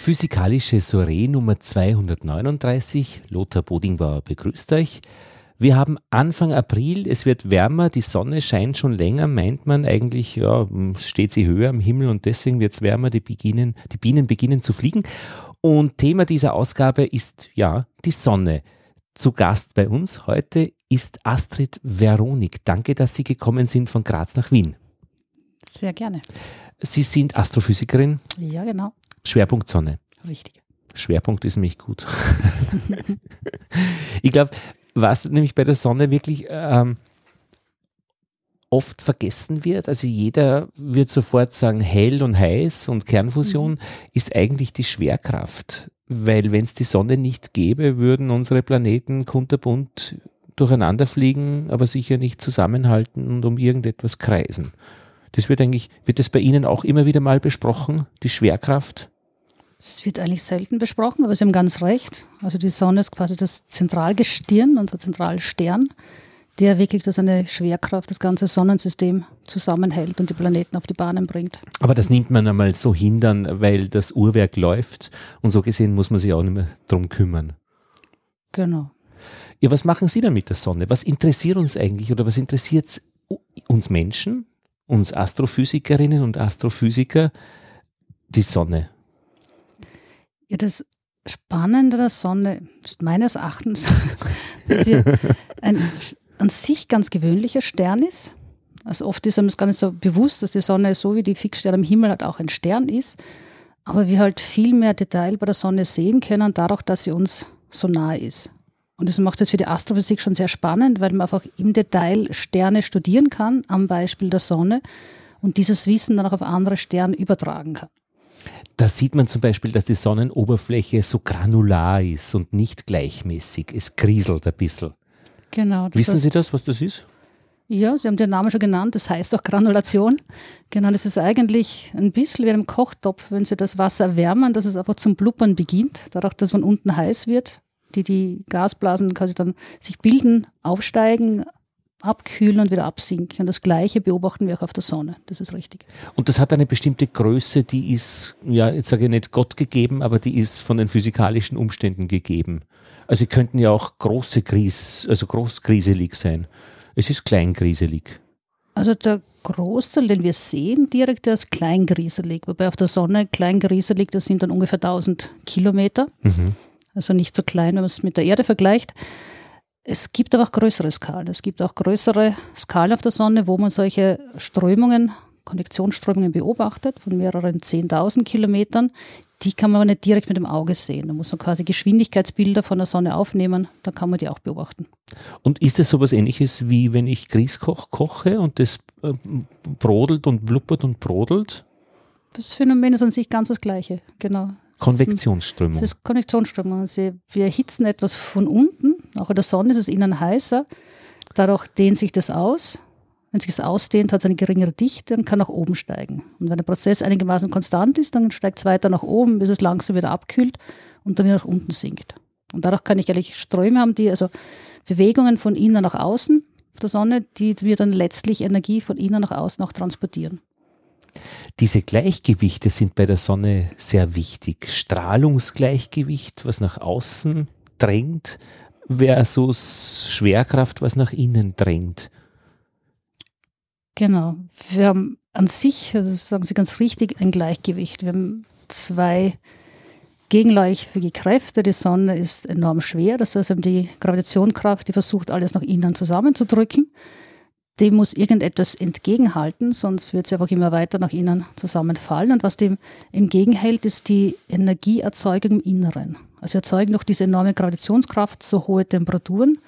Physikalische Soiree Nummer 239. Lothar Bodingbauer begrüßt euch. Wir haben Anfang April, es wird wärmer, die Sonne scheint schon länger, meint man eigentlich, ja, steht sie höher am Himmel und deswegen wird es wärmer, die, beginnen, die Bienen beginnen zu fliegen. Und Thema dieser Ausgabe ist ja die Sonne. Zu Gast bei uns heute ist Astrid Veronik. Danke, dass Sie gekommen sind von Graz nach Wien. Sehr gerne. Sie sind Astrophysikerin. Ja, genau. Schwerpunkt Sonne. Richtig. Schwerpunkt ist nämlich gut. ich glaube, was nämlich bei der Sonne wirklich ähm, oft vergessen wird, also jeder wird sofort sagen, hell und heiß und Kernfusion, mhm. ist eigentlich die Schwerkraft. Weil wenn es die Sonne nicht gäbe, würden unsere Planeten kunterbunt durcheinander fliegen, aber sicher nicht zusammenhalten und um irgendetwas kreisen. Das wird eigentlich, wird das bei Ihnen auch immer wieder mal besprochen, die Schwerkraft? Es wird eigentlich selten besprochen, aber Sie haben ganz recht. Also die Sonne ist quasi das Zentralgestirn, unser Zentralstern, der wirklich durch seine Schwerkraft das ganze Sonnensystem zusammenhält und die Planeten auf die Bahnen bringt. Aber das nimmt man einmal so hindern, weil das Uhrwerk läuft und so gesehen muss man sich auch nicht mehr drum kümmern. Genau. Ja, was machen Sie dann mit der Sonne? Was interessiert uns eigentlich oder was interessiert uns Menschen, uns Astrophysikerinnen und Astrophysiker, die Sonne? Ja, das Spannende der Sonne ist meines Erachtens, dass sie ein an sich ganz gewöhnlicher Stern ist. Also oft ist einem das gar nicht so bewusst, dass die Sonne so wie die Fixsterne am Himmel halt auch ein Stern ist. Aber wir halt viel mehr Detail bei der Sonne sehen können, dadurch, dass sie uns so nah ist. Und das macht es für die Astrophysik schon sehr spannend, weil man einfach im Detail Sterne studieren kann, am Beispiel der Sonne, und dieses Wissen dann auch auf andere Sterne übertragen kann. Da sieht man zum Beispiel, dass die Sonnenoberfläche so granular ist und nicht gleichmäßig. Es kriselt ein bisschen. Genau. Wissen heißt, Sie das, was das ist? Ja, Sie haben den Namen schon genannt, das heißt auch Granulation. Genau, das ist eigentlich ein bisschen wie einem Kochtopf, wenn Sie das Wasser erwärmen, dass es einfach zum Blubbern beginnt, dadurch, dass man unten heiß wird, die die Gasblasen quasi dann sich bilden, aufsteigen, abkühlen und wieder absinken. Und das Gleiche beobachten wir auch auf der Sonne. Das ist richtig. Und das hat eine bestimmte Größe, die ist, ja, jetzt sage ich nicht Gott gegeben, aber die ist von den physikalischen Umständen gegeben. Also sie könnten ja auch große Krise, also großkriselig sein. Es ist kleinkriselig. Also der Großteil, den wir sehen, direkt, der ist kleinkriselig. Wobei auf der Sonne kleinkriselig, das sind dann ungefähr 1000 Kilometer. Mhm. Also nicht so klein, wenn man es mit der Erde vergleicht. Es gibt aber auch größere Skalen. Es gibt auch größere Skalen auf der Sonne, wo man solche Strömungen, Konnektionsströmungen beobachtet von mehreren 10.000 Kilometern. Die kann man aber nicht direkt mit dem Auge sehen. Da muss man quasi Geschwindigkeitsbilder von der Sonne aufnehmen, dann kann man die auch beobachten. Und ist es sowas ähnliches wie wenn ich Grießkoch koche und das äh, brodelt und blubbert und brodelt? Das Phänomen ist an sich ganz das gleiche, genau. Konvektionsströmung. Das ist Konvektionsströmung. wir erhitzen etwas von unten, auch in der Sonne ist es innen heißer, dadurch dehnt sich das aus. Wenn sich es ausdehnt, hat es eine geringere Dichte und kann nach oben steigen. Und wenn der Prozess einigermaßen konstant ist, dann steigt es weiter nach oben, bis es langsam wieder abkühlt und dann wieder nach unten sinkt. Und dadurch kann ich eigentlich Ströme haben, die also Bewegungen von innen nach außen der Sonne, die wir dann letztlich Energie von innen nach außen auch transportieren. Diese Gleichgewichte sind bei der Sonne sehr wichtig. Strahlungsgleichgewicht, was nach außen drängt, versus Schwerkraft, was nach innen drängt. Genau. Wir haben an sich, also sagen Sie ganz richtig, ein Gleichgewicht. Wir haben zwei gegenläufige Kräfte. Die Sonne ist enorm schwer, das heißt, die Gravitationskraft, die versucht, alles nach innen zusammenzudrücken dem muss irgendetwas entgegenhalten, sonst wird sie einfach immer weiter nach innen zusammenfallen. Und was dem entgegenhält, ist die Energieerzeugung im Inneren. Also wir erzeugen durch diese enorme Gravitationskraft so hohe Temperaturen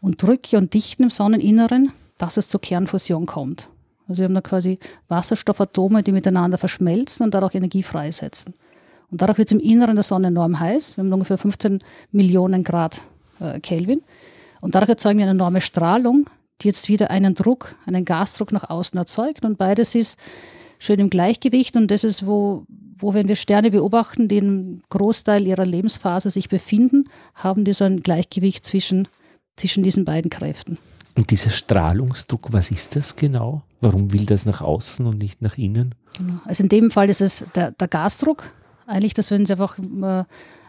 und Drücke und Dichten im Sonneninneren, dass es zur Kernfusion kommt. Also wir haben da quasi Wasserstoffatome, die miteinander verschmelzen und dadurch Energie freisetzen. Und dadurch wird es im Inneren der Sonne enorm heiß. Wir haben ungefähr 15 Millionen Grad äh, Kelvin. Und dadurch erzeugen wir eine enorme Strahlung, die jetzt wieder einen Druck, einen Gasdruck nach außen erzeugt. Und beides ist schön im Gleichgewicht. Und das ist, wo, wo wenn wir Sterne beobachten, die im Großteil ihrer Lebensphase sich befinden, haben die so ein Gleichgewicht zwischen, zwischen diesen beiden Kräften. Und dieser Strahlungsdruck, was ist das genau? Warum will das nach außen und nicht nach innen? Genau. Also in dem Fall ist es der, der Gasdruck Eigentlich, dass wenn sie einfach äh,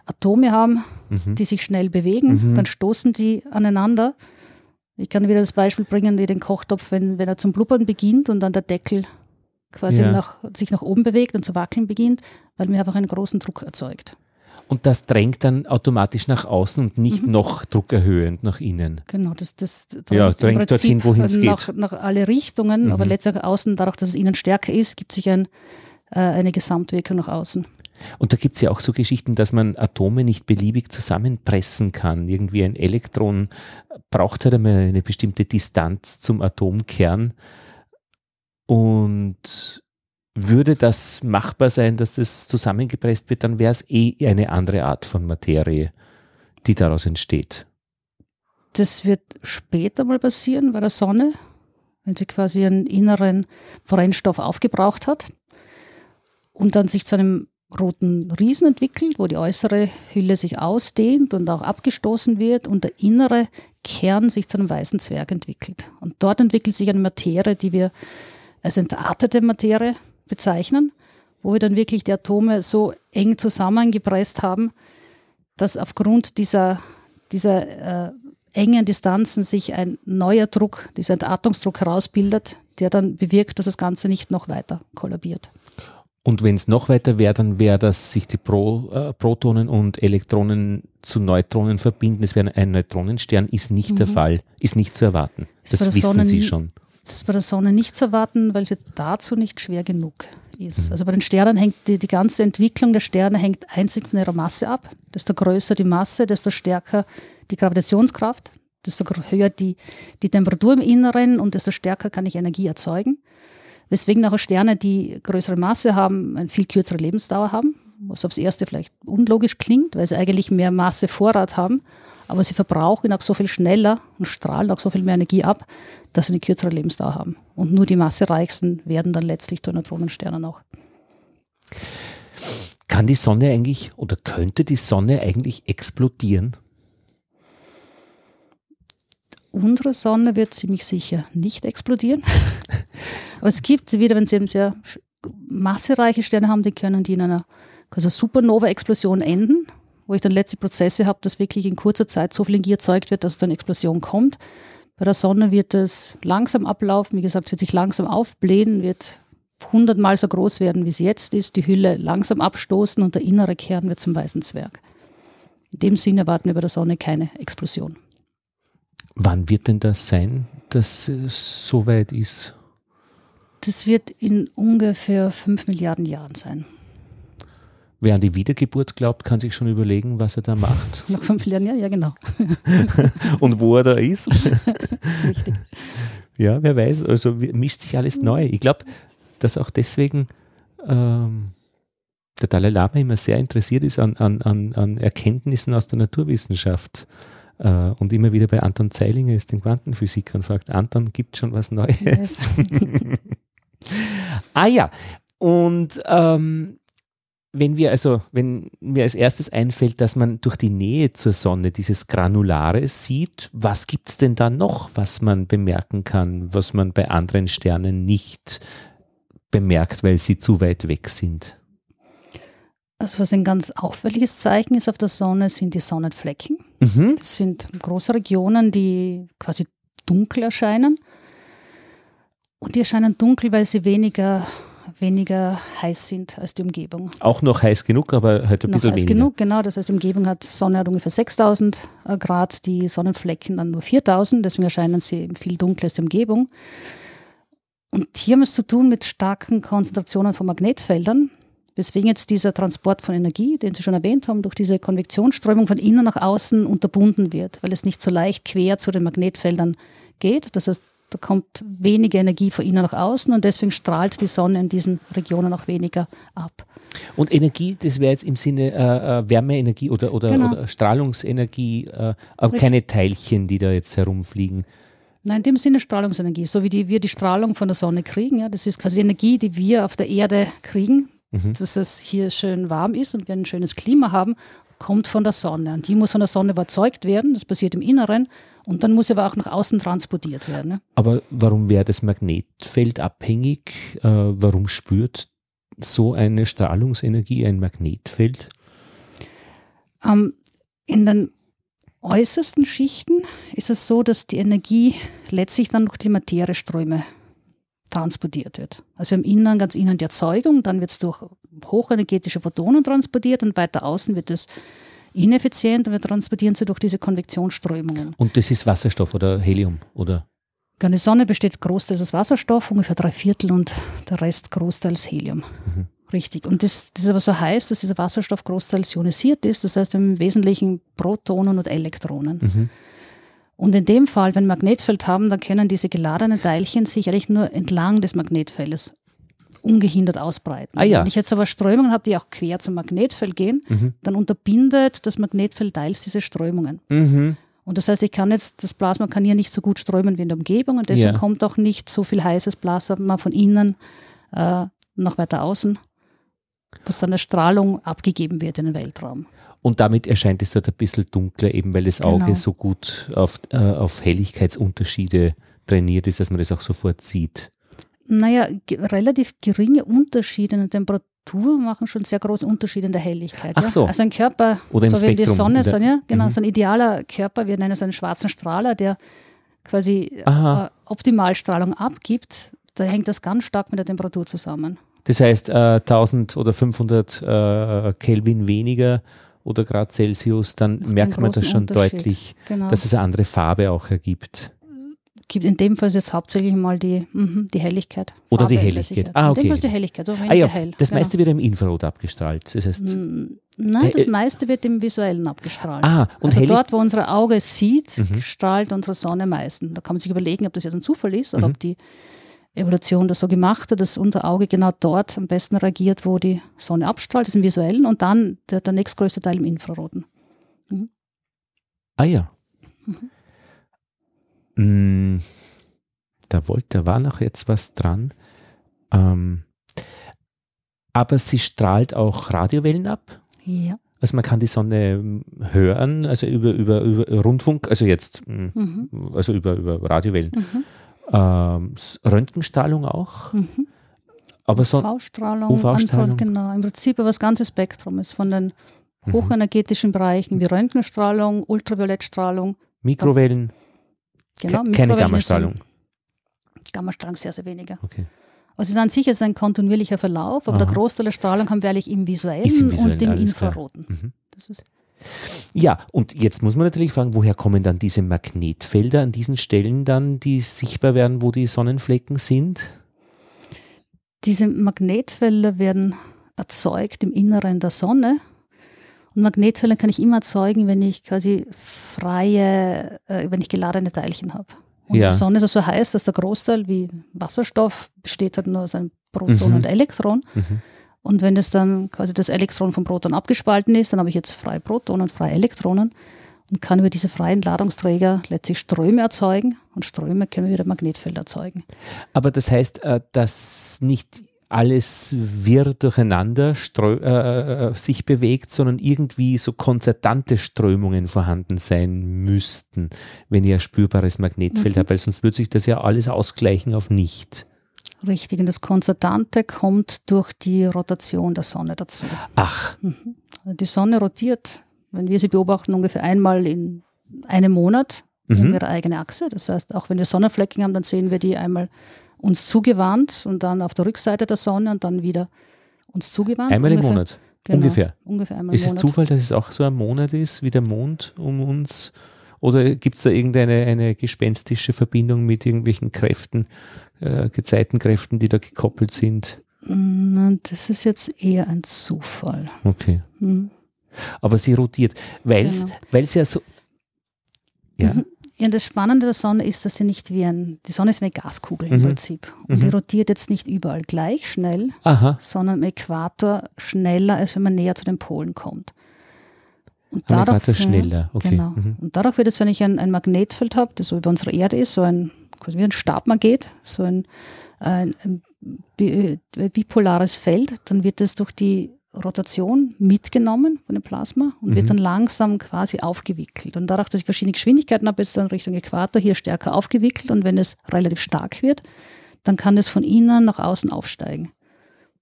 Atome haben, mhm. die sich schnell bewegen, mhm. dann stoßen die aneinander. Ich kann wieder das Beispiel bringen wie den Kochtopf, wenn, wenn er zum Blubbern beginnt und dann der Deckel quasi ja. nach, sich nach oben bewegt und zu wackeln beginnt, weil mir einfach einen großen Druck erzeugt. Und das drängt dann automatisch nach außen und nicht mhm. noch druckerhöhend nach innen. Genau, das, das drängt, ja, drängt dorthin, wohin es geht. Nach alle Richtungen, mhm. aber letztendlich außen, dadurch, dass es innen stärker ist, gibt sich ein, äh, eine Gesamtwirkung nach außen. Und da gibt es ja auch so Geschichten, dass man Atome nicht beliebig zusammenpressen kann. Irgendwie ein Elektron braucht halt einmal eine bestimmte Distanz zum Atomkern. Und würde das machbar sein, dass das zusammengepresst wird, dann wäre es eh eine andere Art von Materie, die daraus entsteht. Das wird später mal passieren bei der Sonne, wenn sie quasi einen inneren Brennstoff aufgebraucht hat und dann sich zu einem roten Riesen entwickelt, wo die äußere Hülle sich ausdehnt und auch abgestoßen wird und der innere Kern sich zu einem weißen Zwerg entwickelt. Und dort entwickelt sich eine Materie, die wir als entartete Materie bezeichnen, wo wir dann wirklich die Atome so eng zusammengepresst haben, dass aufgrund dieser, dieser äh, engen Distanzen sich ein neuer Druck, dieser Entartungsdruck herausbildet, der dann bewirkt, dass das Ganze nicht noch weiter kollabiert. Und wenn es noch weiter wäre, dann wäre, dass sich die Pro, äh, Protonen und Elektronen zu Neutronen verbinden. Es wäre ein Neutronenstern, ist nicht mhm. der Fall, ist nicht zu erwarten. Das, das wissen Sie schon. Das ist bei der Sonne nicht zu erwarten, weil sie dazu nicht schwer genug ist. Mhm. Also bei den Sternen hängt die, die ganze Entwicklung der Sterne hängt einzig von ihrer Masse ab. Desto größer die Masse, desto stärker die Gravitationskraft, desto höher die, die Temperatur im Inneren und desto stärker kann ich Energie erzeugen. Weswegen auch Sterne, die größere Masse haben, eine viel kürzere Lebensdauer haben, was aufs Erste vielleicht unlogisch klingt, weil sie eigentlich mehr Masse Vorrat haben, aber sie verbrauchen auch so viel schneller und strahlen auch so viel mehr Energie ab, dass sie eine kürzere Lebensdauer haben. Und nur die massereichsten werden dann letztlich zu Neutronensternen auch. Kann die Sonne eigentlich oder könnte die Sonne eigentlich explodieren? Unsere Sonne wird ziemlich sicher nicht explodieren. Aber es gibt wieder, wenn Sie eben sehr massereiche Sterne haben, die können die in einer also Supernova-Explosion enden, wo ich dann letzte Prozesse habe, dass wirklich in kurzer Zeit so viel Energie erzeugt wird, dass dann Explosion kommt. Bei der Sonne wird es langsam ablaufen, wie gesagt, es wird sich langsam aufblähen, wird hundertmal so groß werden, wie es jetzt ist, die Hülle langsam abstoßen und der innere Kern wird zum weißen Zwerg. In dem Sinne erwarten wir bei der Sonne keine Explosion. Wann wird denn das sein, dass es so weit ist? Das wird in ungefähr fünf Milliarden Jahren sein. Wer an die Wiedergeburt glaubt, kann sich schon überlegen, was er da macht. Nach fünf Jahren, ja, ja, genau. Und wo er da ist. Richtig. Ja, wer weiß, also mischt sich alles neu. Ich glaube, dass auch deswegen ähm, der Dalai Lama immer sehr interessiert ist an, an, an, Erkenntnissen aus der Naturwissenschaft und immer wieder bei Anton Zeilinger ist, den Quantenphysiker, und fragt, Anton, gibt schon was Neues? Yes. ah ja, und ähm, wenn wir also, wenn mir als erstes einfällt, dass man durch die Nähe zur Sonne dieses Granulare sieht, was gibt es denn da noch, was man bemerken kann, was man bei anderen Sternen nicht bemerkt, weil sie zu weit weg sind? Also was ein ganz auffälliges Zeichen ist auf der Sonne, sind die Sonnenflecken. Mhm. Das sind große Regionen, die quasi dunkel erscheinen. Und die erscheinen dunkel, weil sie weniger weniger heiß sind als die Umgebung. Auch noch heiß genug, aber halt ein noch bisschen heiß weniger. genug, genau. Das heißt, die Umgebung hat Sonne hat ungefähr 6000 äh, Grad, die Sonnenflecken dann nur 4000, deswegen erscheinen sie viel dunkler als die Umgebung. Und hier haben wir es zu tun mit starken Konzentrationen von Magnetfeldern, weswegen jetzt dieser Transport von Energie, den Sie schon erwähnt haben, durch diese Konvektionsströmung von innen nach außen unterbunden wird, weil es nicht so leicht quer zu den Magnetfeldern geht. Das heißt, da kommt weniger Energie von innen nach außen und deswegen strahlt die Sonne in diesen Regionen auch weniger ab. Und Energie, das wäre jetzt im Sinne äh, äh, Wärmeenergie oder, oder, genau. oder Strahlungsenergie, äh, aber Richtig. keine Teilchen, die da jetzt herumfliegen. Nein, in dem Sinne Strahlungsenergie, so wie die, wir die Strahlung von der Sonne kriegen. Ja, das ist quasi Energie, die wir auf der Erde kriegen, mhm. dass es hier schön warm ist und wir ein schönes Klima haben, kommt von der Sonne. Und die muss von der Sonne überzeugt werden, das passiert im Inneren und dann muss aber auch nach außen transportiert werden. Ne? Aber warum wäre das Magnetfeld abhängig? Äh, warum spürt so eine Strahlungsenergie ein Magnetfeld? Ähm, in den äußersten Schichten ist es so, dass die Energie letztlich dann durch die Materieströme transportiert wird. Also im Innern, ganz innen die Erzeugung, dann wird es durch hochenergetische Photonen transportiert und weiter außen wird es ineffizient und wir transportieren sie durch diese Konvektionsströmungen. Und das ist Wasserstoff oder Helium, oder? Die Sonne besteht großteils aus Wasserstoff, ungefähr drei Viertel und der Rest großteils Helium. Mhm. Richtig. Und das, das aber so heißt, dass dieser Wasserstoff großteils ionisiert ist, das heißt im Wesentlichen Protonen und Elektronen. Mhm. Und in dem Fall, wenn Magnetfeld haben, dann können diese geladenen Teilchen sich eigentlich nur entlang des Magnetfeldes ungehindert ausbreiten. Ah, ja. Wenn ich jetzt aber Strömungen habe, die auch quer zum Magnetfeld gehen, mhm. dann unterbindet das Magnetfeld teils diese Strömungen. Mhm. Und das heißt, ich kann jetzt, das Plasma kann hier nicht so gut strömen wie in der Umgebung und deswegen ja. kommt auch nicht so viel heißes Plasma von innen äh, nach weiter außen, was dann als Strahlung abgegeben wird in den Weltraum. Und damit erscheint es dort ein bisschen dunkler, eben weil das Auge genau. so gut auf, äh, auf Helligkeitsunterschiede trainiert ist, dass man das auch sofort sieht. Naja, relativ geringe Unterschiede in der Temperatur machen schon sehr große Unterschiede in der Helligkeit. Ach so. Also ein Körper, Oder so wie die Sonne, so, ja, genau, mhm. so ein idealer Körper, wir nennen es einen schwarzen Strahler, der quasi äh, Optimalstrahlung abgibt, da hängt das ganz stark mit der Temperatur zusammen. Das heißt, äh, 1000 oder 500 äh, Kelvin weniger oder Grad Celsius, dann Macht merkt man das schon deutlich, genau. dass es eine andere Farbe auch ergibt gibt in dem Fall jetzt hauptsächlich mal die, mh, die Helligkeit. Oder die Helligkeit. Ah, okay. In dem Fall ist die Helligkeit, so ah, ja, hell. Das genau. meiste wird im Infrarot abgestrahlt. Das heißt, Nein, das meiste wird im Visuellen abgestrahlt. Ah, und also dort, wo unser Auge sieht, mhm. strahlt unsere Sonne am meisten. Da kann man sich überlegen, ob das jetzt ein Zufall ist oder mhm. ob die Evolution das so gemacht hat, dass unser Auge genau dort am besten reagiert, wo die Sonne abstrahlt, das ist im Visuellen und dann der, der nächstgrößte Teil im Infraroten. Mhm. Ah ja. Mhm. Mm, da wollte, da war noch jetzt was dran. Ähm, aber sie strahlt auch Radiowellen ab. Ja. Also man kann die Sonne ähm, hören, also über, über, über Rundfunk, also jetzt, mm, mhm. also über, über Radiowellen. Mhm. Ähm, Röntgenstrahlung auch. Mhm. Aber so UV-Strahlung, UV-Strahlung. genau. Im Prinzip über das ganze Spektrum ist von den mhm. hochenergetischen Bereichen wie Röntgenstrahlung, Ultraviolettstrahlung. Mikrowellen. Genau, keine Gammastrahlung. Gammastrahlung sehr, sehr weniger. Okay. Also es ist an sich ist ein kontinuierlicher Verlauf, aber Aha. der Großteil der Strahlung haben wir eigentlich im visuellen, im visuellen und im Infraroten. Mhm. Ja, und jetzt muss man natürlich fragen, woher kommen dann diese Magnetfelder an diesen Stellen dann, die sichtbar werden, wo die Sonnenflecken sind? Diese Magnetfelder werden erzeugt im Inneren der Sonne und Magnetfelder kann ich immer erzeugen, wenn ich quasi freie, äh, wenn ich geladene Teilchen habe. Und ja. die Sonne ist also so heiß, dass der Großteil wie Wasserstoff besteht halt nur aus einem Proton mhm. und Elektron. Mhm. Und wenn es dann quasi das Elektron vom Proton abgespalten ist, dann habe ich jetzt freie Protonen und freie Elektronen und kann über diese freien Ladungsträger letztlich Ströme erzeugen und Ströme können wieder Magnetfelder erzeugen. Aber das heißt, äh, dass nicht alles wirr durcheinander äh, äh, sich bewegt, sondern irgendwie so konzertante Strömungen vorhanden sein müssten, wenn ihr ein spürbares Magnetfeld mhm. habt, weil sonst würde sich das ja alles ausgleichen auf nicht. Richtig, und das Konzertante kommt durch die Rotation der Sonne dazu. Ach. Mhm. Die Sonne rotiert, wenn wir sie beobachten, ungefähr einmal in einem Monat mhm. um ihre eigene Achse. Das heißt, auch wenn wir Sonnenflecken haben, dann sehen wir die einmal uns zugewandt und dann auf der Rückseite der Sonne und dann wieder uns zugewandt. Einmal ungefähr. im Monat. Genau, ungefähr. Ungefähr einmal ist es Zufall, dass es auch so ein Monat ist wie der Mond um uns? Oder gibt es da irgendeine eine gespenstische Verbindung mit irgendwelchen Kräften, äh, Gezeitenkräften, die da gekoppelt sind? Das ist jetzt eher ein Zufall. Okay. Hm. Aber sie rotiert, weil es genau. ja so. Ja. Mhm. Ja, das Spannende der Sonne ist, dass sie nicht wie ein, die Sonne ist eine Gaskugel mhm. im Prinzip. Und mhm. die rotiert jetzt nicht überall gleich schnell, Aha. sondern am Äquator schneller, als wenn man näher zu den Polen kommt. Und am dadurch, Äquator schneller, okay. Genau. Mhm. Und dadurch wird jetzt, wenn ich ein, ein Magnetfeld habe, das so über unsere Erde ist, so ein, wie ein Stabmagnet, so ein, ein, ein bipolares Feld, dann wird es durch die Rotation mitgenommen von dem Plasma und mhm. wird dann langsam quasi aufgewickelt. Und dadurch, dass ich verschiedene Geschwindigkeiten habe, ist es dann Richtung Äquator hier stärker aufgewickelt und wenn es relativ stark wird, dann kann es von innen nach außen aufsteigen.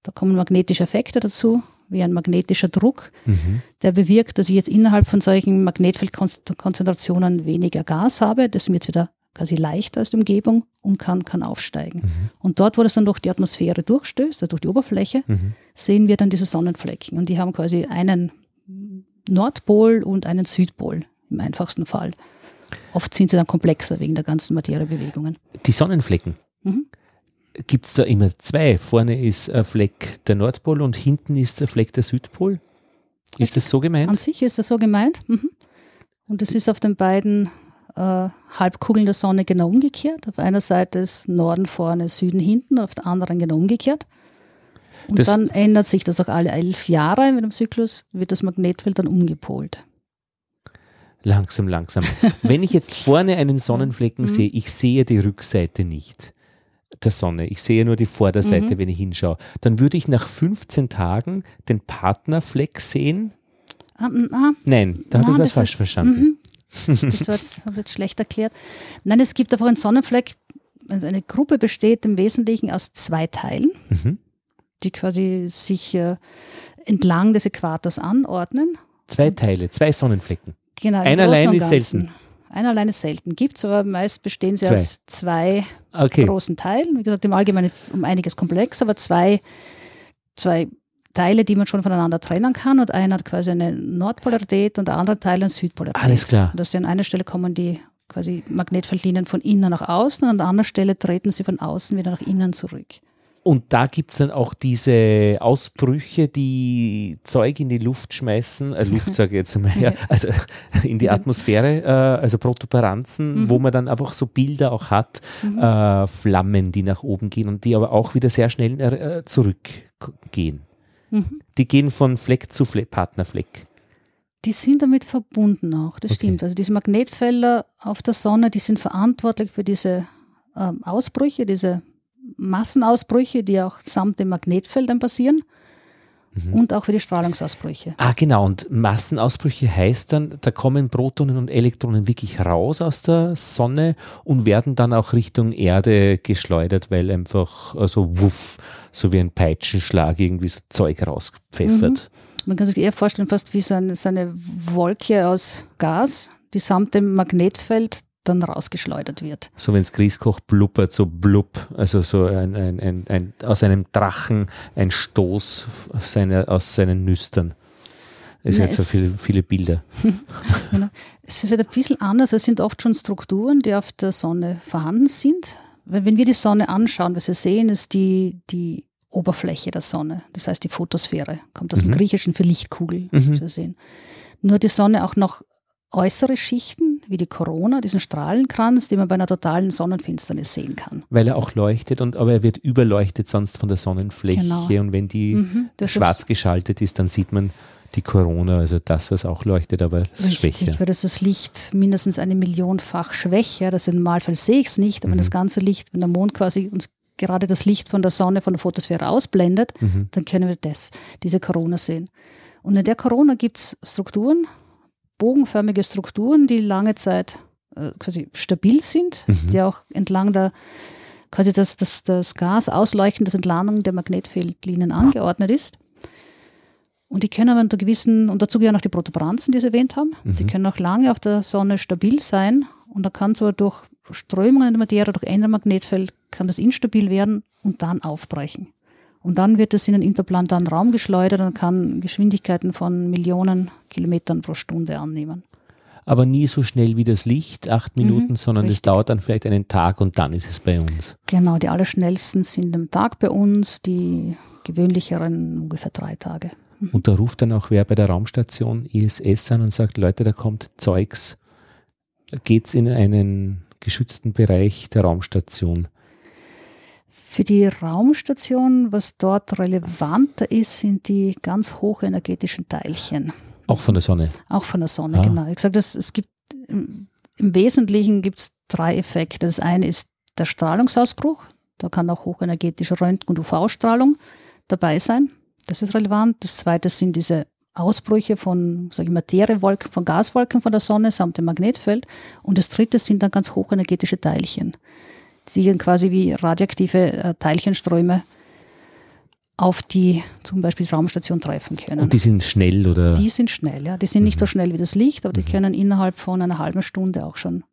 Da kommen magnetische Effekte dazu, wie ein magnetischer Druck, mhm. der bewirkt, dass ich jetzt innerhalb von solchen Magnetfeldkonzentrationen weniger Gas habe. Das ist mir jetzt wieder quasi leichter als die Umgebung und kann, kann aufsteigen. Mhm. Und dort, wo das dann durch die Atmosphäre durchstößt, also durch die Oberfläche, mhm. sehen wir dann diese Sonnenflecken. Und die haben quasi einen Nordpol und einen Südpol im einfachsten Fall. Oft sind sie dann komplexer wegen der ganzen Materiebewegungen. Die Sonnenflecken. Mhm. Gibt es da immer zwei? Vorne ist ein Fleck der Nordpol und hinten ist der Fleck der Südpol? Ist das so gemeint? An sich ist das so gemeint. Mhm. Und es ist auf den beiden äh, Halbkugeln der Sonne genau umgekehrt. Auf einer Seite ist Norden vorne, Süden hinten, auf der anderen genau umgekehrt. Und das dann ändert sich das auch alle elf Jahre mit dem Zyklus, wird das Magnetfeld dann umgepolt. Langsam, langsam. Wenn ich jetzt vorne einen Sonnenflecken mhm. sehe, ich sehe die Rückseite nicht der Sonne, ich sehe nur die Vorderseite, mhm. wenn ich hinschaue, dann würde ich nach 15 Tagen den Partnerfleck sehen. Um, ah, Nein, da habe ich was falsch ist, verstanden. Mhm. Das, das wird jetzt schlecht erklärt. Nein, es gibt einfach einen Sonnenfleck, also eine Gruppe besteht im Wesentlichen aus zwei Teilen, mhm. die quasi sich äh, entlang des Äquators anordnen. Zwei Teile, zwei Sonnenflecken. Genau. Einer allein ist selten. Einer allein ist selten. Gibt es, aber meist bestehen sie zwei. aus zwei okay. großen Teilen. Wie gesagt, im Allgemeinen um einiges komplex, aber zwei, zwei Teile, die man schon voneinander trennen kann. Und einer hat quasi eine Nordpolarität und der andere Teil eine Südpolarität. Alles klar. Und dass an einer Stelle kommen die quasi Magnetfeldlinien von innen nach außen und an der anderen Stelle treten sie von außen wieder nach innen zurück. Und da gibt es dann auch diese Ausbrüche, die Zeug in die Luft schmeißen, äh, Luft sage ich jetzt mal, ja, also in die Atmosphäre, äh, also Protuberanzen, mhm. wo man dann einfach so Bilder auch hat, mhm. äh, Flammen, die nach oben gehen und die aber auch wieder sehr schnell äh, zurückgehen. Mhm. Die gehen von Fleck zu Fleck, Partnerfleck. Die sind damit verbunden auch, das okay. stimmt. Also diese Magnetfelder auf der Sonne, die sind verantwortlich für diese ähm, Ausbrüche, diese Massenausbrüche, die auch samt den Magnetfeldern passieren. Mhm. Und auch für die Strahlungsausbrüche. Ah, genau. Und Massenausbrüche heißt dann, da kommen Protonen und Elektronen wirklich raus aus der Sonne und werden dann auch Richtung Erde geschleudert, weil einfach so also wuff, so wie ein Peitschenschlag irgendwie so Zeug rauspfeffert. Mhm. Man kann sich eher vorstellen, fast wie so eine, so eine Wolke aus Gas, die samt dem Magnetfeld dann rausgeschleudert wird. So wenn es Grießkoch blubbert, so blub, also so ein, ein, ein, ein, aus einem Drachen ein Stoß seine, aus seinen Nüstern. Es sind so viele, viele Bilder. genau. Es wird ein bisschen anders. Es sind oft schon Strukturen, die auf der Sonne vorhanden sind. Wenn wir die Sonne anschauen, was wir sehen, ist die, die Oberfläche der Sonne. Das heißt die Photosphäre. Kommt aus mhm. dem Griechischen für Lichtkugel, was mhm. wir sehen. Nur die Sonne auch noch äußere Schichten, wie die Corona, diesen Strahlenkranz, den man bei einer totalen Sonnenfinsternis sehen kann. Weil er auch leuchtet, und, aber er wird überleuchtet sonst von der Sonnenfläche. Genau. Und wenn die mhm, schwarz geschaltet ist, dann sieht man die Corona, also das, was auch leuchtet, aber Richtig, schwächer. weil das das Licht mindestens eine Millionfach schwächer. Das im Normalfall sehe ich es nicht, aber mhm. wenn das ganze Licht, wenn der Mond quasi uns gerade das Licht von der Sonne, von der Photosphäre ausblendet, mhm. dann können wir das, diese Corona sehen. Und in der Corona gibt es Strukturen, bogenförmige Strukturen, die lange Zeit äh, quasi stabil sind, mhm. die auch entlang der quasi das, das, das Gas ausleuchten, das entlang der Magnetfeldlinien angeordnet ist. Und die können aber unter gewissen, und dazu gehören auch die Protuberanzen, die Sie erwähnt haben, mhm. die können auch lange auf der Sonne stabil sein. Und da kann zwar durch Strömungen in der Materie, durch ein Magnetfeld, kann das instabil werden und dann aufbrechen. Und dann wird es in einen interplanetaren Raum geschleudert und kann Geschwindigkeiten von Millionen Kilometern pro Stunde annehmen. Aber nie so schnell wie das Licht, acht mhm, Minuten, mhm, sondern es dauert dann vielleicht einen Tag und dann ist es bei uns. Genau, die allerschnellsten sind am Tag bei uns, die gewöhnlicheren ungefähr drei Tage. Mhm. Und da ruft dann auch wer bei der Raumstation ISS an und sagt, Leute, da kommt Zeugs. Geht es in einen geschützten Bereich der Raumstation? Für die Raumstation, was dort relevanter ist, sind die ganz hochenergetischen Teilchen. Auch von der Sonne? Auch von der Sonne, ah. genau. Ich sage, es gibt im, Wesentlichen gibt es drei Effekte. Das eine ist der Strahlungsausbruch. Da kann auch hochenergetische Röntgen- und UV-Strahlung dabei sein. Das ist relevant. Das zweite sind diese Ausbrüche von ich, Materiewolken, von Gaswolken von der Sonne samt dem Magnetfeld. Und das dritte sind dann ganz hochenergetische Teilchen die dann quasi wie radioaktive äh, Teilchenströme auf die zum Beispiel Raumstation treffen können. Und die sind schnell oder? Die sind schnell, ja. Die sind nicht so mhm. schnell wie das Licht, aber die mhm. können innerhalb von einer halben Stunde auch schon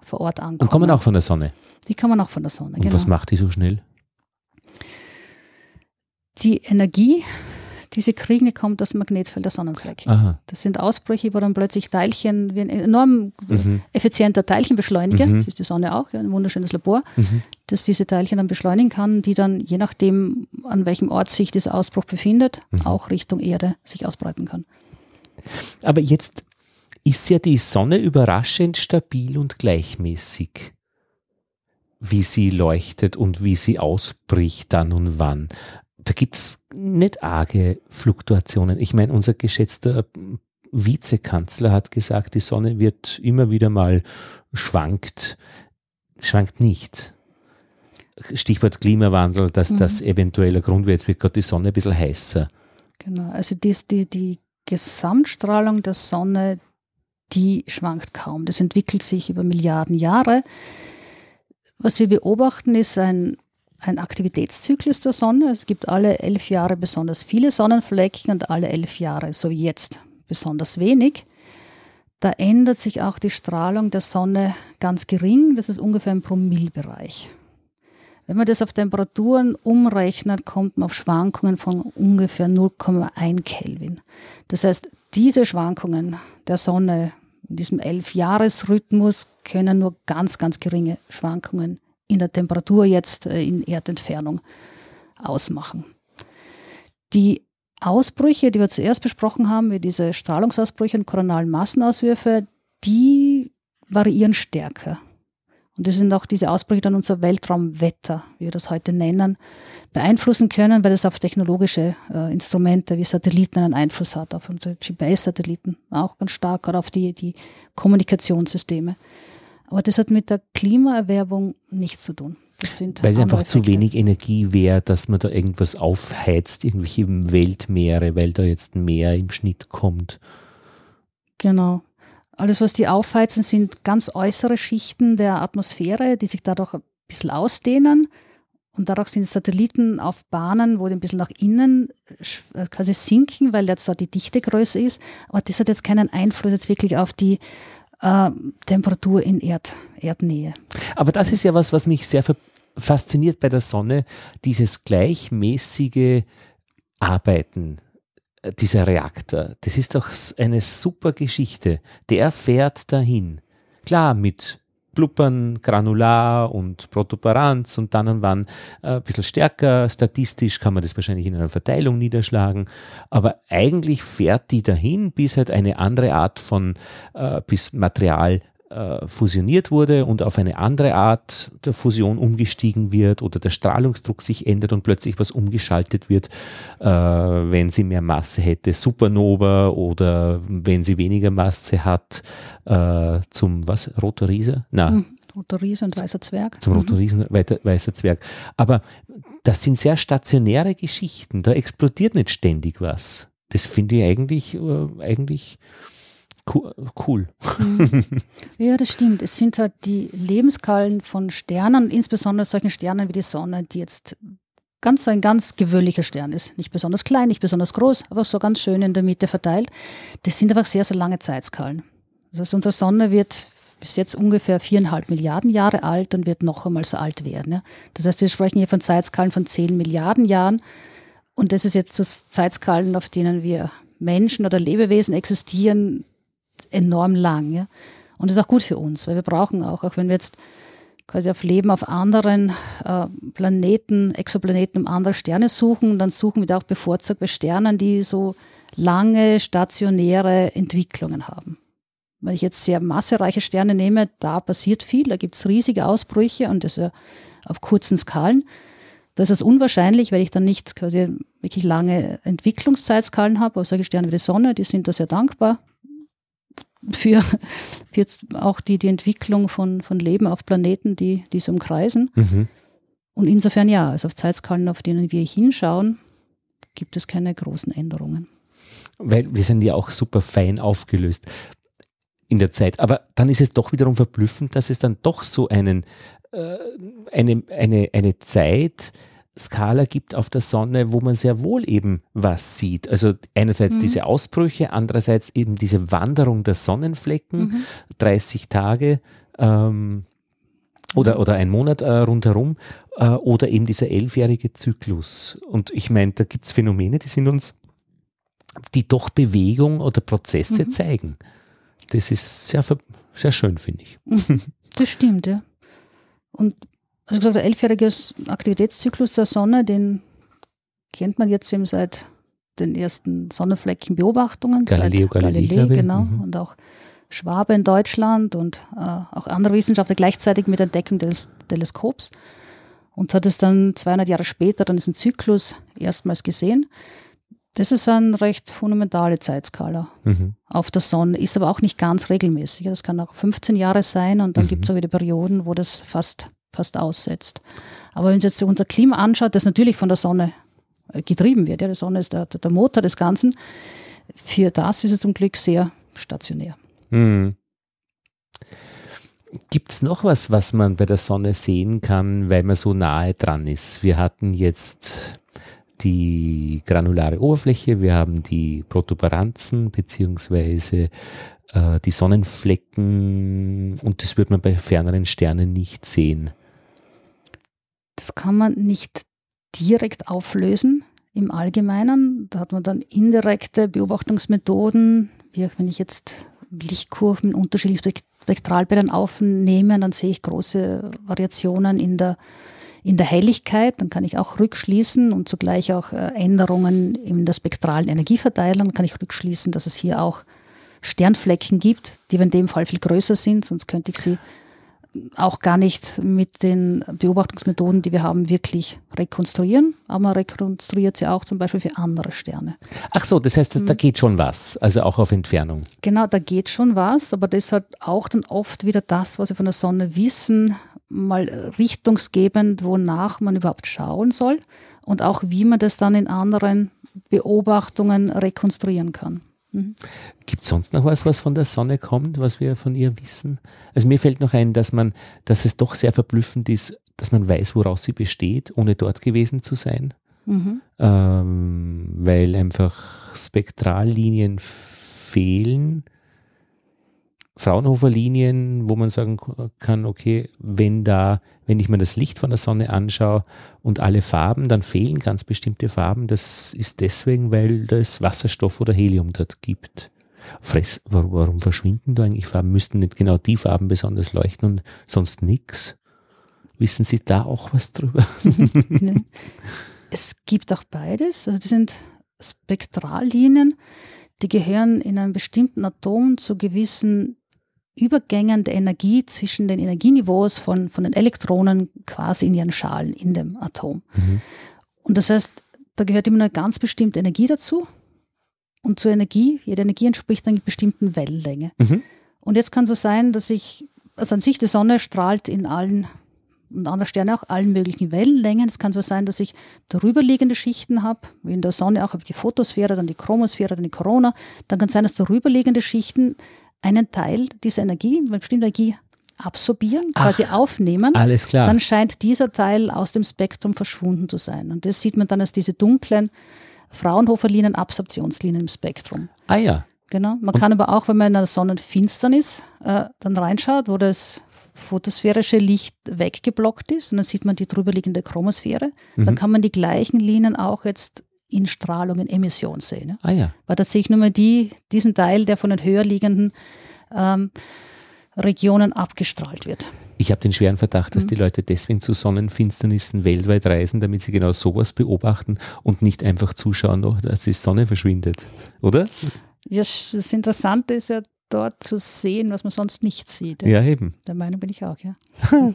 vor Ort ankommen. Und kommen auch von der Sonne? Die kann man auch von der Sonne. Und genau. was macht die so schnell? Die Energie, die sie kriegen, die kommt aus dem Magnetfeld der Sonnenflecken. Aha. Das sind Ausbrüche, wo dann plötzlich Teilchen, wie ein enorm mhm. effizienter Teilchenbeschleuniger, mhm. das ist die Sonne auch, ein wunderschönes Labor, mhm. das diese Teilchen dann beschleunigen kann, die dann, je nachdem, an welchem Ort sich dieser Ausbruch befindet, mhm. auch Richtung Erde sich ausbreiten kann. Aber jetzt ist ja die Sonne überraschend stabil und gleichmäßig wie sie leuchtet und wie sie ausbricht dann und wann da gibt es nicht arge Fluktuationen. Ich meine, unser geschätzter Vizekanzler hat gesagt, die Sonne wird immer wieder mal schwankt, schwankt nicht. Stichwort Klimawandel, dass mhm. das eventueller Grund wird, jetzt wird gerade die Sonne ein bisschen heißer. Genau, also dies, die, die Gesamtstrahlung der Sonne, die schwankt kaum. Das entwickelt sich über Milliarden Jahre. Was wir beobachten, ist ein ein Aktivitätszyklus der Sonne. Es gibt alle elf Jahre besonders viele Sonnenflecken und alle elf Jahre, so wie jetzt, besonders wenig. Da ändert sich auch die Strahlung der Sonne ganz gering. Das ist ungefähr im Promillbereich. Wenn man das auf Temperaturen umrechnet, kommt man auf Schwankungen von ungefähr 0,1 Kelvin. Das heißt, diese Schwankungen der Sonne in diesem Elf-Jahres-Rhythmus können nur ganz, ganz geringe Schwankungen in der Temperatur jetzt äh, in Erdentfernung ausmachen. Die Ausbrüche, die wir zuerst besprochen haben, wie diese Strahlungsausbrüche und koronalen Massenauswürfe, die variieren stärker. Und das sind auch diese Ausbrüche dann unser Weltraumwetter, wie wir das heute nennen, beeinflussen können, weil es auf technologische äh, Instrumente wie Satelliten einen Einfluss hat, auf unsere GPS-Satelliten auch ganz stark oder auf die, die Kommunikationssysteme. Aber das hat mit der Klimaerwerbung nichts zu tun. Weil es einfach zu wenig Energie wäre, dass man da irgendwas aufheizt, irgendwelche Weltmeere, weil da jetzt mehr im Schnitt kommt. Genau. Alles, was die aufheizen, sind ganz äußere Schichten der Atmosphäre, die sich dadurch ein bisschen ausdehnen. Und dadurch sind Satelliten auf Bahnen, wo die ein bisschen nach innen äh, quasi sinken, weil jetzt da die Dichte größer ist. Aber das hat jetzt keinen Einfluss jetzt wirklich auf die äh, Temperatur in Erd, Erdnähe. Aber das ist ja was, was mich sehr fasziniert bei der Sonne, dieses gleichmäßige Arbeiten äh, dieser Reaktor. Das ist doch eine super Geschichte. Der fährt dahin. Klar, mit Blubbern, Granular und Protuberanz und dann und wann äh, ein bisschen stärker. Statistisch kann man das wahrscheinlich in einer Verteilung niederschlagen. Aber eigentlich fährt die dahin, bis halt eine andere Art von, äh, bis Material äh, fusioniert wurde und auf eine andere Art der Fusion umgestiegen wird oder der Strahlungsdruck sich ändert und plötzlich was umgeschaltet wird, äh, wenn sie mehr Masse hätte, Supernova oder wenn sie weniger Masse hat, äh, zum was? Roter Riese? Na. Hm. Roter Riese und Weißer Zwerg. Zum Roter mhm. Riesen, Weißer Zwerg. Aber das sind sehr stationäre Geschichten. Da explodiert nicht ständig was. Das finde ich eigentlich, äh, eigentlich cool. Mhm. Ja, das stimmt. Es sind halt die Lebensskalen von Sternen, insbesondere solchen Sternen wie die Sonne, die jetzt ganz ein ganz gewöhnlicher Stern ist. Nicht besonders klein, nicht besonders groß, aber so ganz schön in der Mitte verteilt. Das sind einfach sehr, sehr lange Zeitskalen. Also unsere Sonne wird bis jetzt ungefähr viereinhalb Milliarden Jahre alt und wird noch einmal so alt werden. Das heißt, wir sprechen hier von Zeitskalen von zehn Milliarden Jahren. Und das ist jetzt so Zeitskalen, auf denen wir Menschen oder Lebewesen existieren, enorm lang. Ja? Und das ist auch gut für uns, weil wir brauchen auch, auch wenn wir jetzt quasi auf Leben auf anderen äh, Planeten, Exoplaneten um andere Sterne suchen, dann suchen wir da auch bevorzugt bei Sternen, die so lange stationäre Entwicklungen haben. Wenn ich jetzt sehr massereiche Sterne nehme, da passiert viel, da gibt es riesige Ausbrüche und das ja auf kurzen Skalen. Da ist unwahrscheinlich, weil ich dann nicht quasi wirklich lange Entwicklungszeitskalen habe. Aber solche Sterne wie die Sonne, die sind da sehr dankbar für, für auch die, die Entwicklung von, von Leben auf Planeten, die, die es umkreisen. Mhm. Und insofern ja, also auf Zeitskalen, auf denen wir hinschauen, gibt es keine großen Änderungen. Weil wir sind ja auch super fein aufgelöst in der Zeit. Aber dann ist es doch wiederum verblüffend, dass es dann doch so einen, äh, eine, eine, eine Zeit Skala gibt auf der Sonne, wo man sehr wohl eben was sieht. Also einerseits mhm. diese Ausbrüche, andererseits eben diese Wanderung der Sonnenflecken, mhm. 30 Tage ähm, oder, mhm. oder ein Monat äh, rundherum äh, oder eben dieser elfjährige Zyklus. Und ich meine, da gibt es Phänomene, die sind uns, die doch Bewegung oder Prozesse mhm. zeigen. Das ist sehr, sehr schön, finde ich. Mhm. Das stimmt, ja. Und also gesagt, der elfjährige Aktivitätszyklus der Sonne, den kennt man jetzt eben seit den ersten Sonnenfleckenbeobachtungen. Galileo Galilei, Galilei genau. Mhm. Und auch Schwabe in Deutschland und äh, auch andere Wissenschaftler gleichzeitig mit der Entdeckung des Teleskops. Und hat es dann 200 Jahre später dann diesen Zyklus erstmals gesehen. Das ist eine recht fundamentale Zeitskala mhm. auf der Sonne, ist aber auch nicht ganz regelmäßig. Das kann auch 15 Jahre sein und dann mhm. gibt es auch wieder Perioden, wo das fast fast aussetzt. Aber wenn Sie jetzt unser Klima anschaut, das natürlich von der Sonne äh, getrieben wird, ja, die Sonne ist der, der Motor des Ganzen, für das ist es zum Glück sehr stationär. Hm. Gibt es noch was, was man bei der Sonne sehen kann, weil man so nahe dran ist? Wir hatten jetzt die granulare Oberfläche, wir haben die Protuberanzen beziehungsweise äh, die Sonnenflecken und das wird man bei ferneren Sternen nicht sehen. Das kann man nicht direkt auflösen im Allgemeinen. Da hat man dann indirekte Beobachtungsmethoden, wie wenn ich jetzt Lichtkurven unterschiedlichen Spektralbändern aufnehme, dann sehe ich große Variationen in der, in der Helligkeit. Dann kann ich auch rückschließen und zugleich auch äh, Änderungen in der spektralen Energieverteilung. Dann kann ich rückschließen, dass es hier auch Sternflecken gibt, die in dem Fall viel größer sind, sonst könnte ich sie auch gar nicht mit den Beobachtungsmethoden, die wir haben, wirklich rekonstruieren. Aber man rekonstruiert sie auch zum Beispiel für andere Sterne. Ach so, das heißt, da mhm. geht schon was, also auch auf Entfernung. Genau, da geht schon was, aber das hat auch dann oft wieder das, was wir von der Sonne wissen, mal richtungsgebend, wonach man überhaupt schauen soll und auch wie man das dann in anderen Beobachtungen rekonstruieren kann. Mhm. Gibt es sonst noch was, was von der Sonne kommt, was wir von ihr wissen? Also mir fällt noch ein, dass man, dass es doch sehr verblüffend ist, dass man weiß, woraus sie besteht, ohne dort gewesen zu sein. Mhm. Ähm, weil einfach Spektrallinien fehlen Fraunhofer-Linien, wo man sagen kann, okay, wenn da, wenn ich mir das Licht von der Sonne anschaue und alle Farben, dann fehlen ganz bestimmte Farben. Das ist deswegen, weil es Wasserstoff oder Helium dort gibt. Fress, warum, verschwinden da eigentlich Farben? Müssten nicht genau die Farben besonders leuchten und sonst nichts? Wissen Sie da auch was drüber? es gibt auch beides. Also das sind Spektrallinien, die gehören in einem bestimmten Atom zu gewissen Übergängen der Energie zwischen den Energieniveaus von, von den Elektronen quasi in ihren Schalen in dem Atom. Mhm. Und das heißt, da gehört immer eine ganz bestimmte Energie dazu. Und zur Energie, jede Energie entspricht einer bestimmten Wellenlänge. Mhm. Und jetzt kann so sein, dass ich, also an sich die Sonne strahlt in allen und andere Sterne auch allen möglichen Wellenlängen. Es kann so sein, dass ich darüberliegende Schichten habe, wie in der Sonne auch habe ich die Photosphäre, dann die Chromosphäre, dann die Corona. Dann kann es sein, dass darüberliegende Schichten einen Teil dieser Energie, eine bestimmte Energie absorbieren, Ach, quasi aufnehmen, alles klar. dann scheint dieser Teil aus dem Spektrum verschwunden zu sein. Und das sieht man dann als diese dunklen Fraunhofer-Linien, Absorptionslinien im Spektrum. Ah ja. Genau. Man Und kann aber auch, wenn man in einer Sonnenfinsternis äh, dann reinschaut, wo das photosphärische Licht weggeblockt ist, und dann sieht man die drüberliegende Chromosphäre, mhm. dann kann man die gleichen Linien auch jetzt in Strahlung, in Emission sehen. Ah ja. Weil tatsächlich nur mal die, diesen Teil, der von den höher liegenden ähm, Regionen abgestrahlt wird. Ich habe den schweren Verdacht, dass mhm. die Leute deswegen zu Sonnenfinsternissen weltweit reisen, damit sie genau sowas beobachten und nicht einfach zuschauen, dass die Sonne verschwindet, oder? Ja, das Interessante ist ja dort zu sehen, was man sonst nicht sieht. Ja, eben. Der Meinung bin ich auch, ja.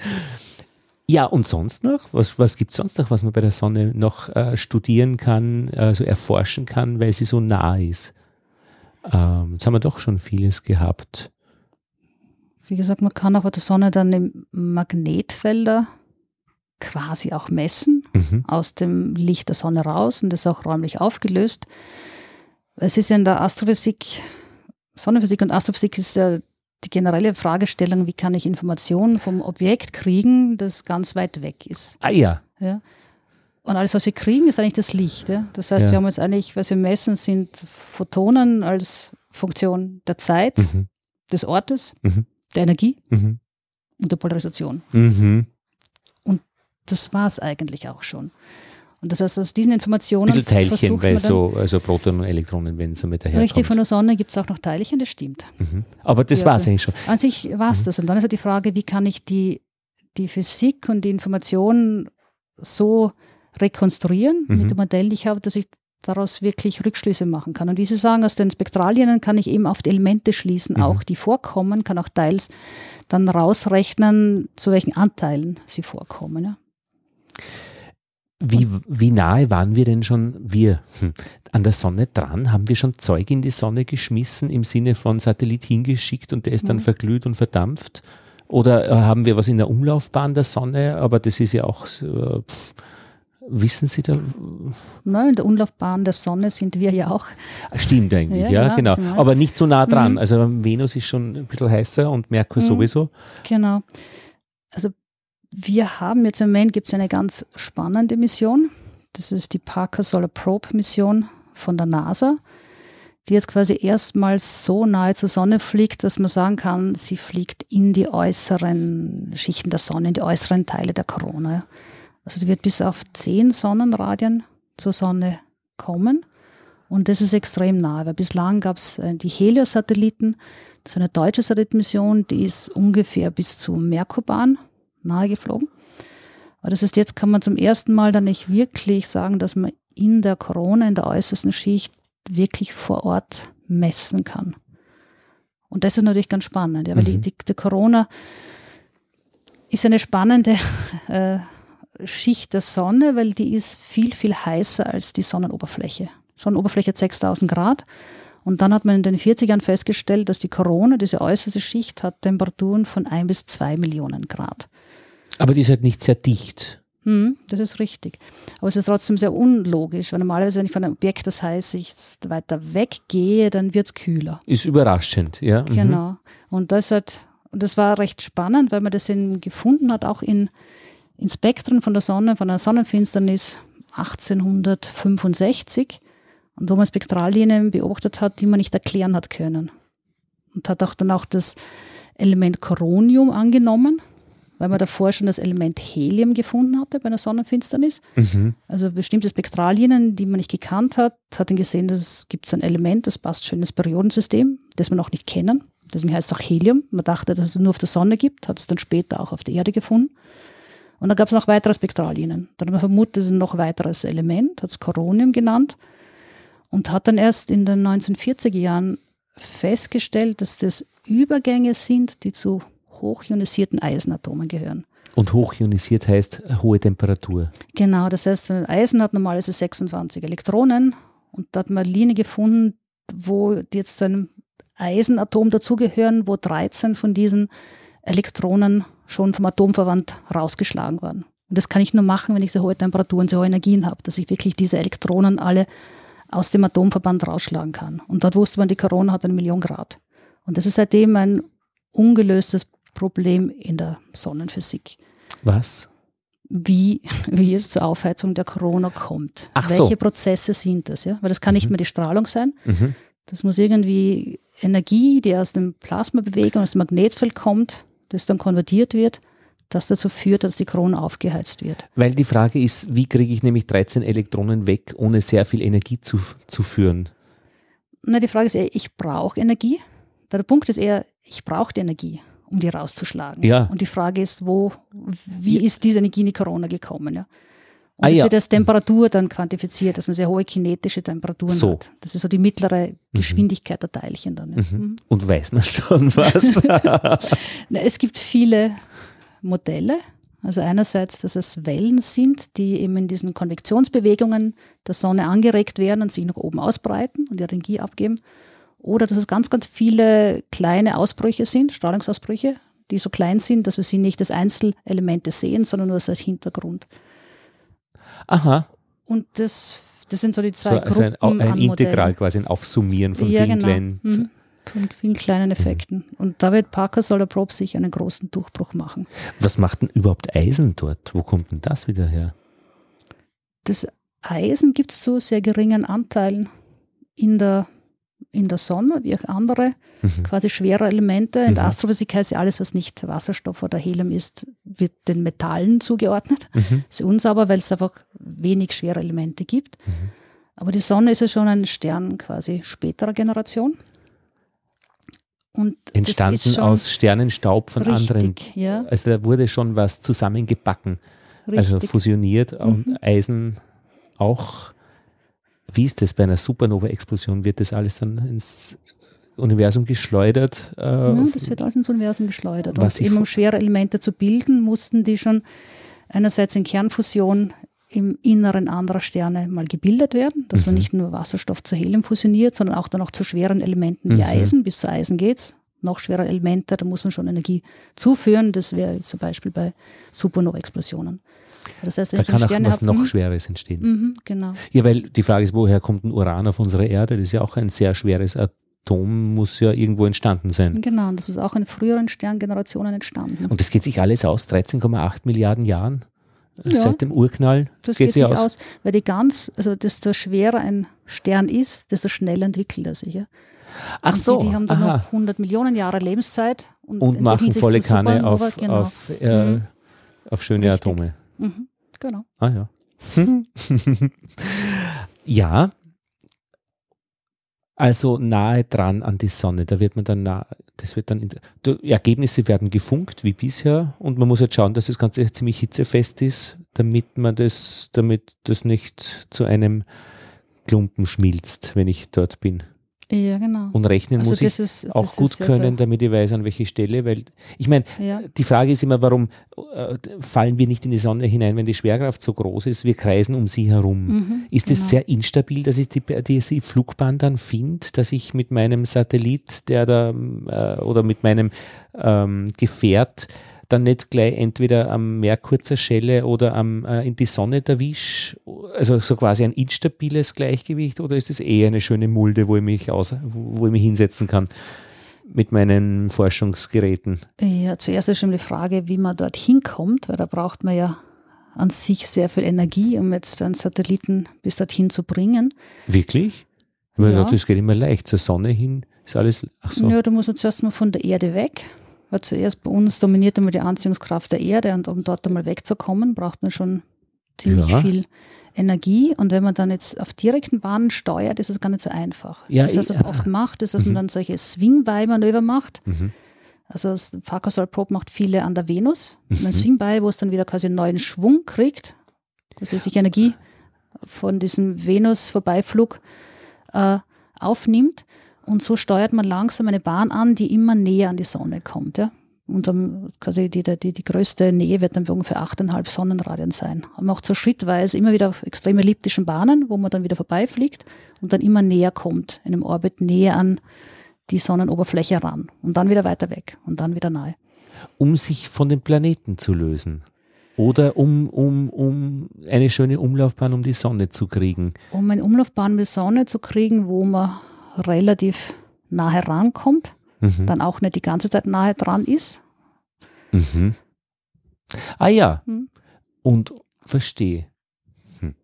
Ja, und sonst noch? Was, was gibt es sonst noch, was man bei der Sonne noch äh, studieren kann, also erforschen kann, weil sie so nah ist? Ähm, jetzt haben wir doch schon vieles gehabt. Wie gesagt, man kann auch bei der Sonne dann die Magnetfelder quasi auch messen, mhm. aus dem Licht der Sonne raus und das auch räumlich aufgelöst. Es ist ja in der Astrophysik, Sonnenphysik und Astrophysik ist ja die generelle Fragestellung, wie kann ich Informationen vom Objekt kriegen, das ganz weit weg ist. Ah ja. Ja. Und alles, was wir kriegen, ist eigentlich das Licht. Ja? Das heißt, Ja. wir haben jetzt eigentlich, was wir messen, sind Photonen als Funktion der Zeit, Mhm. des Ortes, Mhm. der Energie Mhm. und der Polarisation. Mhm. Das war es eigentlich auch schon. Und das heißt, aus diesen Informationen. Ein Teilchen, weil so also Protonen und Elektronen, wenn es damit daherkommt. Richtig, von der Sonne gibt es auch noch Teilchen, das stimmt. mhm. Aber das Ja, war es also- eigentlich schon. An sich war es das. Und dann ist halt die Frage, wie kann ich die, die Physik und die Informationen so rekonstruieren Mhm. mit dem Modell, die ich habe, dass ich daraus wirklich Rückschlüsse machen kann. Und wie Sie sagen, aus den Spektralien kann ich eben auf die Elemente schließen, Mhm. auch die vorkommen, kann auch teils dann rausrechnen, zu welchen Anteilen sie vorkommen. Ja. Wie, wie nahe waren wir denn schon, wir, hm, an der Sonne dran? Haben wir schon Zeug in die Sonne geschmissen, im Sinne von Satellit hingeschickt und der ist dann Mhm. verglüht und verdampft? Oder äh, haben wir was in der Umlaufbahn der Sonne? Aber das ist ja auch, äh, pff, wissen Sie da, Na, in der Umlaufbahn der Sonne sind wir ja auch. stimmt eigentlich, Ja, ja, genau. wir. Aber nicht so nah dran. Mhm. Also Venus ist schon ein bisschen heißer und Merkur Mhm. sowieso. Genau. Also wir haben jetzt im Moment gibt eine ganz spannende Mission. Das ist die Parker Solar Probe Mission von der NASA, die jetzt quasi erstmals so nahe zur Sonne fliegt, dass man sagen kann, sie fliegt in die äußeren Schichten der Sonne, in die äußeren Teile der Corona. Also die wird bis auf 10 Sonnenradien zur Sonne kommen. Und das ist extrem nahe, weil bislang gab es äh, die Helios-Satelliten, ist eine deutsche Satellitenmission, die ist ungefähr bis zu Merkurbahn nahe geflogen. Aber das ist jetzt, kann man zum ersten Mal dann nicht wirklich sagen, dass man in der Corona, in der äußersten Schicht, wirklich vor Ort messen kann. Und das ist natürlich ganz spannend, ja, weil die, Mhm. die, die Corona ist eine spannende äh, Schicht der Sonne, weil die ist viel, viel heißer als die Sonnenoberfläche. Sonnenoberfläche hat 6000 Grad. Und dann hat man in den 40ern festgestellt, dass die Corona, diese äußerste Schicht, hat Temperaturen von 1 bis 2 Millionen Grad. Aber die ist halt nicht sehr dicht. Hm, das ist richtig. Aber es ist trotzdem sehr unlogisch, weil normalerweise, wenn ich von einem Objekt, das heißt, ich weiter weggehe, dann wird es kühler. Ist überraschend, ja. Mhm. Genau. Und das hat, und das war recht spannend, weil man das in, gefunden hat, auch in, in Spektren von der Sonne, von einer Sonnenfinsternis 1865. Und wo man Spektrallinien beobachtet hat, die man nicht erklären hat können. Und hat auch dann auch das Element Coronium angenommen, weil man davor schon das Element Helium gefunden hatte bei einer Sonnenfinsternis. Mhm. Also bestimmte Spektrallinien, die man nicht gekannt hat, hat dann gesehen, dass es gibt ein Element, das passt schon ins Periodensystem, das wir noch nicht kennen. Deswegen heißt es auch Helium. Man dachte, dass es nur auf der Sonne gibt, hat es dann später auch auf der Erde gefunden. Und dann gab es noch weitere Spektrallinien. Dann hat man vermutet, es ist ein noch weiteres Element, hat es Coronium genannt und hat dann erst in den 1940er Jahren festgestellt, dass das Übergänge sind, die zu hochionisierten Eisenatomen gehören. Und hochionisiert heißt hohe Temperatur. Genau, das heißt, ein Eisen hat normalerweise 26 Elektronen und da hat man eine Linie gefunden, wo jetzt zu einem Eisenatom dazugehören, wo 13 von diesen Elektronen schon vom Atomverband rausgeschlagen waren. Und das kann ich nur machen, wenn ich so hohe Temperaturen, so hohe Energien habe, dass ich wirklich diese Elektronen alle aus dem Atomverband rausschlagen kann. Und dort wusste man, die Corona hat eine Million Grad. Und das ist seitdem ein ungelöstes Problem in der Sonnenphysik Was? wie, wie es zur Aufheizung der Corona kommt. Ach so. Welche Prozesse sind das? Ja? Weil das kann nicht mehr die Strahlung sein. Mhm. Das muss irgendwie Energie, die aus dem Plasmabewegung, aus dem Magnetfeld kommt, das dann konvertiert wird, das dazu führt, dass die Corona aufgeheizt wird. Weil die Frage ist, wie kriege ich nämlich 13 Elektronen weg, ohne sehr viel Energie zu, zu führen? Na, die Frage ist eher, ich brauche Energie. Der Punkt ist eher, ich brauche die Energie, um die rauszuschlagen. Ja. Und die Frage ist, wo, wie ist diese Energie in die Corona gekommen? Ja? Und Ah, das ja. wird als Temperatur dann quantifiziert, dass man sehr hohe kinetische Temperaturen So. hat. Das ist so die mittlere Geschwindigkeit der Teilchen dann. Ja. Mhm. Und weiß man schon was? Na, Es gibt viele Modelle. Also einerseits, dass es Wellen sind, die eben in diesen Konvektionsbewegungen der Sonne angeregt werden und sich nach oben ausbreiten und ihre Energie abgeben. Oder dass es ganz, ganz viele kleine Ausbrüche sind, Strahlungsausbrüche, die so klein sind, dass wir sie nicht als Einzelelemente sehen, sondern nur als Hintergrund. Aha, Und das, das sind so die so zwei also ein, Gruppen ein an Integral, quasi ein Aufsummieren von ja, vielen genau. kleinen. Mhm. Von vielen kleinen Effekten. Und da wird Parker Solar Probe sich einen großen Durchbruch machen. Was macht denn überhaupt Eisen dort? Wo kommt denn das wieder her? das Eisen gibt es zu sehr geringen Anteilen in der, in der Sonne, wie auch andere Mhm. quasi schwere Elemente. In der Mhm. Astrophysik heißt ja alles, was nicht Wasserstoff oder Helium ist, wird den Metallen zugeordnet. Mhm. ist unsauber, weil es einfach wenig schwere Elemente gibt. Mhm. Aber die Sonne ist ja schon ein Stern quasi späterer Generation. Und das Entstanden aus Sternenstaub von richtig, anderen. Ja, Also da wurde schon was zusammengebacken, also richtig. fusioniert und Mhm. Eisen auch. Wie ist das bei einer Supernova-Explosion? Wird das alles dann ins Universum geschleudert? Äh, ja, das wird alles ins Universum geschleudert. Was Und eben um schwere Elemente zu bilden, mussten die schon einerseits in Kernfusion im Inneren anderer Sterne mal gebildet werden, dass man Mhm. nicht nur Wasserstoff zu Helium fusioniert, sondern auch dann auch zu schweren Elementen wie Mhm. Eisen. Bis zu Eisen geht's. Noch schwere Elemente, da muss man schon Energie zuführen. Das wäre zum Beispiel bei Supernova-Explosionen. Das heißt, da kann auch was noch Schweres entstehen. mhm, genau. Ja, weil die Frage ist, woher kommt ein Uran auf unsere Erde? Das ist ja auch ein sehr schweres Atom, muss ja irgendwo entstanden sein. Genau, und das ist auch in früheren Sterngenerationen entstanden. Und das geht sich alles aus, 13,8 Milliarden Jahren äh, Ja. seit dem Urknall. Das geht geht sich aus. aus. weil die ganz, also desto schwerer ein Stern ist, desto schneller entwickelt er sich. Ja. Ach Und so, Die, die haben dann aha. noch 100 Millionen Jahre Lebenszeit und, Und machen volle Kanne auf, genau. auf, äh, Mhm. auf schöne Richtig. Atome. Mhm, genau. Ah ja. ja. Also nahe dran an die Sonne, da wird man dann nah, das wird dann, die Ergebnisse werden gefunkt wie bisher und man muss jetzt schauen, dass das Ganze ziemlich hitzefest ist, damit man das, damit das nicht zu einem Klumpen schmilzt, wenn ich dort bin. Ja, genau. Und rechnen also muss ich ist, auch gut können, damit ich weiß, an welche Stelle, weil ich meine, ja. die Frage ist immer, warum äh, fallen wir nicht in die Sonne hinein, wenn die Schwerkraft so groß ist? Wir kreisen um sie herum. Mhm, Ist es genau. sehr instabil, dass ich die, die, die Flugbahn dann finde, dass ich mit meinem Satellit, der da äh, oder mit meinem ähm, Gefährt dann nicht gleich entweder am Merkur zerschelle oder am, äh, in die Sonne erwisch? Also so quasi ein instabiles Gleichgewicht oder ist es eher eine schöne Mulde, wo ich mich, aus, wo, wo ich mich hinsetzen kann mit meinen Forschungsgeräten? Ja, zuerst ist schon die Frage, wie man dort hinkommt, weil da braucht man ja an sich sehr viel Energie, um jetzt einen Satelliten bis dorthin zu bringen. Wirklich? Weil Ja. das geht immer leicht. Zur Sonne hin ist alles. Ach so. Ja, da muss man zuerst mal von der Erde weg. Weil zuerst bei uns dominiert einmal die Anziehungskraft der Erde und um dort einmal wegzukommen, braucht man schon ziemlich Ja. viel Energie. Und wenn man dann jetzt auf direkten Bahnen steuert, ist es gar nicht so einfach. Ja, das heißt, was man oft macht, ist, dass man dann solche Swing-By-Manöver macht. Mhm. Also das Farkasol Probe macht viele an der Venus. Mhm. ein Swing-By, wo es dann wieder quasi einen neuen Schwung kriegt, wo sie sich Energie von diesem Venus-Vorbeiflug äh, aufnimmt. Und so steuert man langsam eine Bahn an, die immer näher an die Sonne kommt. Ja? Und dann quasi die, die, die größte Nähe wird dann ungefähr 8,5 Sonnenradien sein. Man macht so schrittweise immer wieder auf extrem elliptischen Bahnen, wo man dann wieder vorbeifliegt und dann immer näher kommt, in einem Orbit näher an die Sonnenoberfläche ran und dann wieder weiter weg und dann wieder nahe. Um sich von den Planeten zu lösen. Oder um, um, um eine schöne Umlaufbahn um die Sonne zu kriegen. Um eine Umlaufbahn mit Sonne zu kriegen, wo man relativ nahe rankommt, Mhm. dann auch nicht die ganze Zeit nahe dran ist. Mhm. Ah ja. Hm. Und verstehe. Hm.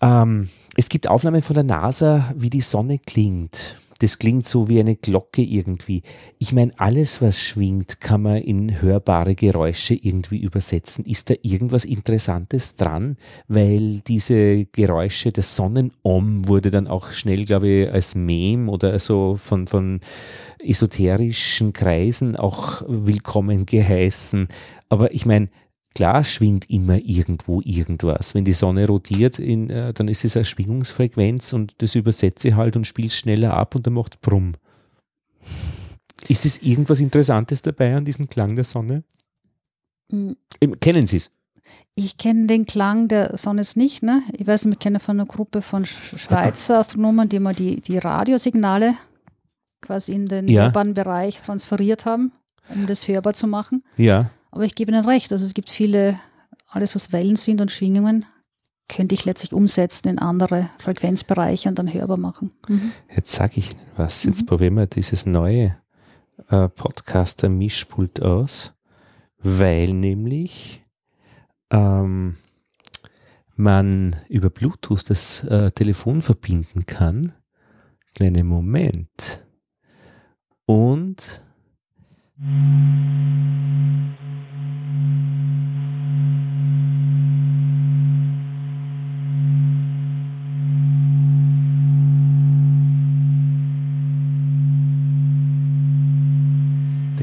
Ähm, es gibt Aufnahmen von der NASA, wie die Sonne klingt. Das klingt so wie eine Glocke irgendwie. Ich meine, alles, was schwingt, kann man in hörbare Geräusche irgendwie übersetzen. Ist da irgendwas Interessantes dran? Weil diese Geräusche, der Sonnenom wurde dann auch schnell, glaube ich, als Mem oder so von, von esoterischen Kreisen auch willkommen geheißen. Aber ich meine, klar schwingt immer irgendwo irgendwas. Wenn die Sonne rotiert, in, äh, dann ist es eine Schwingungsfrequenz und das übersetze halt und spiele schneller ab und dann macht es Brumm. Ist es irgendwas Interessantes dabei an diesem Klang der Sonne? Hm, Ähm, Kennen Sie es? Ich kenne den Klang der Sonne jetzt nicht. Ne? Ich weiß, ich kenne von einer Gruppe von Sch- Schweizer Astronomen, die mal die, die Radiosignale quasi in den Ja. Bereich transferiert haben, um das hörbar zu machen. Ja. Aber ich gebe Ihnen recht, also es gibt viele, alles was Wellen sind und Schwingungen, könnte ich letztlich umsetzen in andere Frequenzbereiche und dann hörbar machen. Mhm. Jetzt sage ich Ihnen was. Jetzt Mhm. probieren wir dieses neue äh, man über Bluetooth das äh, Telefon verbinden kann. Kleinen Moment. Und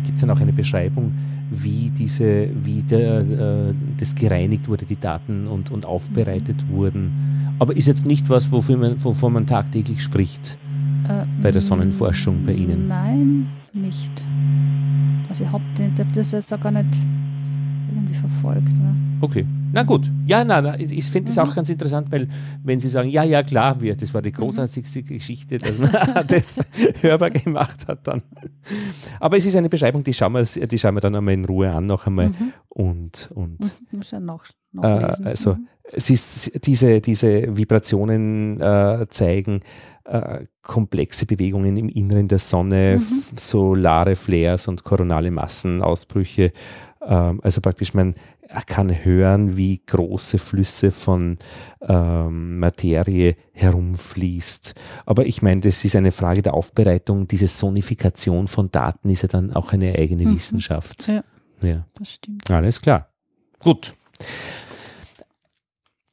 gibt es dann auch eine Beschreibung, wie diese, wie der, äh, das gereinigt wurde, die Daten und, und aufbereitet wurden. Aber ist jetzt nicht was, wofür man, wovon man tagtäglich spricht äh, bei der Sonnenforschung bei Ihnen. Nein, nicht. Also ich habe das jetzt auch gar nicht irgendwie verfolgt. Ne? Okay. Na gut, ja, na, na ich finde es mhm. auch ganz interessant, weil wenn Sie sagen, ja, ja, klar, wir, das war die mhm. großartigste mhm. Geschichte, dass man das hörbar gemacht hat dann. Aber es ist eine Beschreibung, die schauen wir, die schauen wir dann einmal in Ruhe an noch einmal mhm. und, und mhm, muss ja noch, äh, also mhm. ist, diese, diese Vibrationen äh, zeigen äh, komplexe Bewegungen im Inneren der Sonne, solare Flares und koronale Massenausbrüche. Ähm, also praktisch man er kann hören, wie große Flüsse von ähm, Materie herumfließt. Aber ich meine, das ist eine Frage der Aufbereitung. Diese Sonifikation von Daten ist ja dann auch eine eigene mhm. Wissenschaft. Ja, ja, das stimmt. Alles klar. Gut.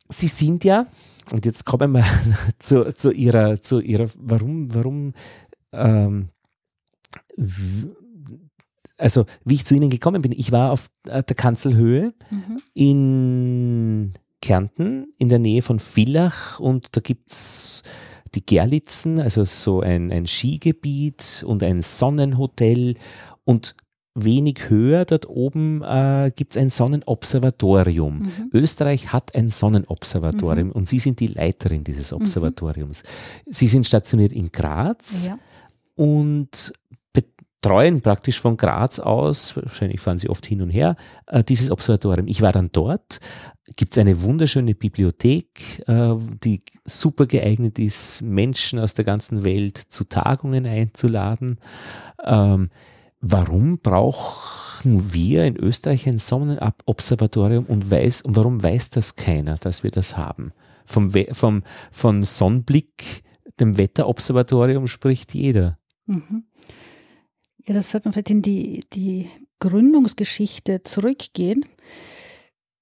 Sie sind ja, und jetzt kommen wir zu, zu ihrer, zu ihrer, warum, warum ähm, also wie ich zu Ihnen gekommen bin, ich war auf der Kanzelhöhe mhm. in Kärnten in der Nähe von Villach und da gibt es die Gerlitzen, also so ein, ein Skigebiet und ein Sonnenhotel und wenig höher dort oben äh, gibt es ein Sonnenobservatorium. Mhm. Österreich hat ein Sonnenobservatorium mhm. und Sie sind die Leiterin dieses mhm. Observatoriums. Sie sind stationiert in Graz ja. und betreuen praktisch von Graz aus, wahrscheinlich fahren sie oft hin und her, äh, dieses Observatorium. Ich war dann dort, gibt es eine wunderschöne Bibliothek, äh, die super geeignet ist, Menschen aus der ganzen Welt zu Tagungen einzuladen. Ähm, warum brauchen wir in Österreich ein Sonnenobservatorium und, weiß, und warum weiß das keiner, dass wir das haben? Vom, vom, von Sonnenblick, dem Wetterobservatorium spricht jeder. Mhm. Ja, das sollte man vielleicht in die, die Gründungsgeschichte zurückgehen.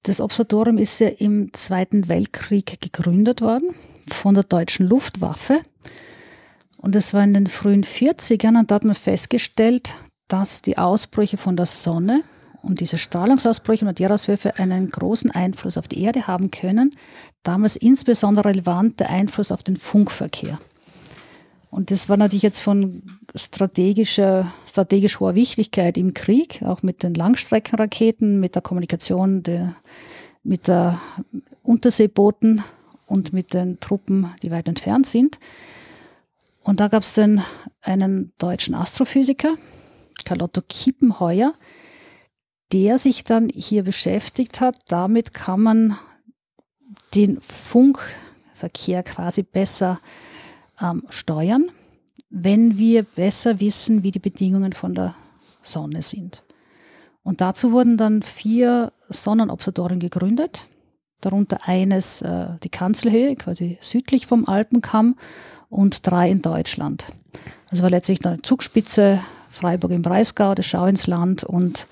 Das Observatorium ist ja im Zweiten Weltkrieg gegründet worden von der deutschen Luftwaffe. Und das war in den frühen 40ern und da hat man festgestellt, dass die Ausbrüche von der Sonne und diese Strahlungsausbrüche und Erdaushöfe einen großen Einfluss auf die Erde haben können. Damals insbesondere relevant der Einfluss auf den Funkverkehr. Und das war natürlich jetzt von strategischer, strategisch hoher Wichtigkeit im Krieg, auch mit den Langstreckenraketen, mit der Kommunikation der, mit der Unterseebooten und mit den Truppen, die weit entfernt sind. Und da gab es dann einen deutschen Astrophysiker, Carlotto Kippenheuer, der sich dann hier beschäftigt hat. Damit kann man den Funkverkehr quasi besser ähm, steuern, wenn wir besser wissen, wie die Bedingungen von der Sonne sind. Und dazu wurden dann vier Sonnenobservatorien gegründet, darunter eines äh, die Kanzelhöhe, quasi südlich vom Alpenkamm, und drei in Deutschland. Das war letztlich dann Zugspitze, Freiburg im Breisgau, das Schauinsland und,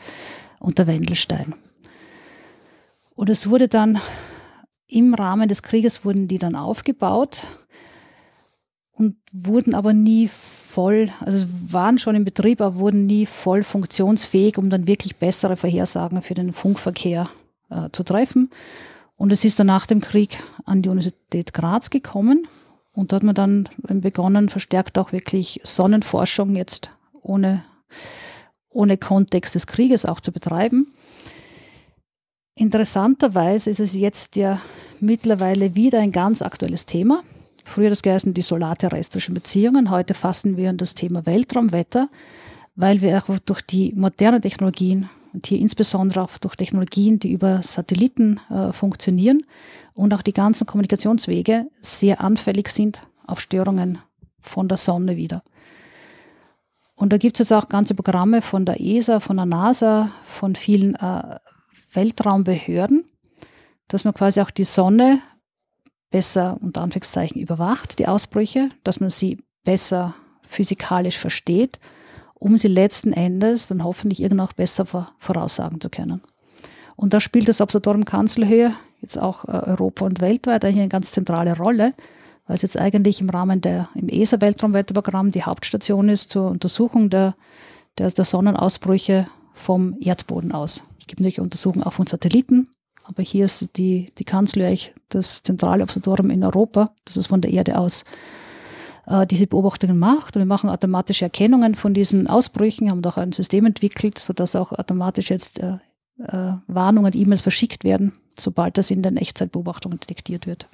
und der Wendelstein. Und es wurde dann im Rahmen des Krieges wurden die dann aufgebaut und wurden aber nie voll, also waren schon im Betrieb, aber wurden nie voll funktionsfähig, um dann wirklich bessere Vorhersagen für den Funkverkehr äh, zu treffen. Und es ist dann nach dem Krieg an die Universität Graz gekommen und da hat man dann begonnen, verstärkt auch wirklich Sonnenforschung jetzt ohne, ohne Kontext des Krieges auch zu betreiben. Interessanterweise ist es jetzt ja mittlerweile wieder ein ganz aktuelles Thema. Früher das geheißen die solarterrestrischen Beziehungen. Heute fassen wir an das Thema Weltraumwetter, weil wir auch durch die modernen Technologien und hier insbesondere auch durch Technologien, die über Satelliten äh, funktionieren und auch die ganzen Kommunikationswege sehr anfällig sind auf Störungen von der Sonne wieder. Und da gibt es jetzt auch ganze Programme von der ESA, von der NASA, von vielen äh, Weltraumbehörden, dass man quasi auch die Sonne besser unter Anführungszeichen überwacht, die Ausbrüche, dass man sie besser physikalisch versteht, um sie letzten Endes dann hoffentlich irgendwann auch besser voraussagen zu können. Und da spielt das Observatorium Kanzelhöhe jetzt auch äh, Europa und weltweit eigentlich eine ganz zentrale Rolle, weil es jetzt eigentlich im Rahmen der im ESA-Weltraumwetterprogramm die Hauptstation ist zur Untersuchung der, der, der Sonnenausbrüche vom Erdboden aus. Es gibt natürlich Untersuchungen auch von Satelliten, aber hier ist die, die Kanzler das zentrale Observatorium in Europa, das es von der Erde aus äh, diese Beobachtungen macht. Wir machen automatische Erkennungen von diesen Ausbrüchen, haben auch ein System entwickelt, sodass auch automatisch jetzt äh, äh, Warnungen, E-Mails verschickt werden, sobald das in den Echtzeitbeobachtungen detektiert wird.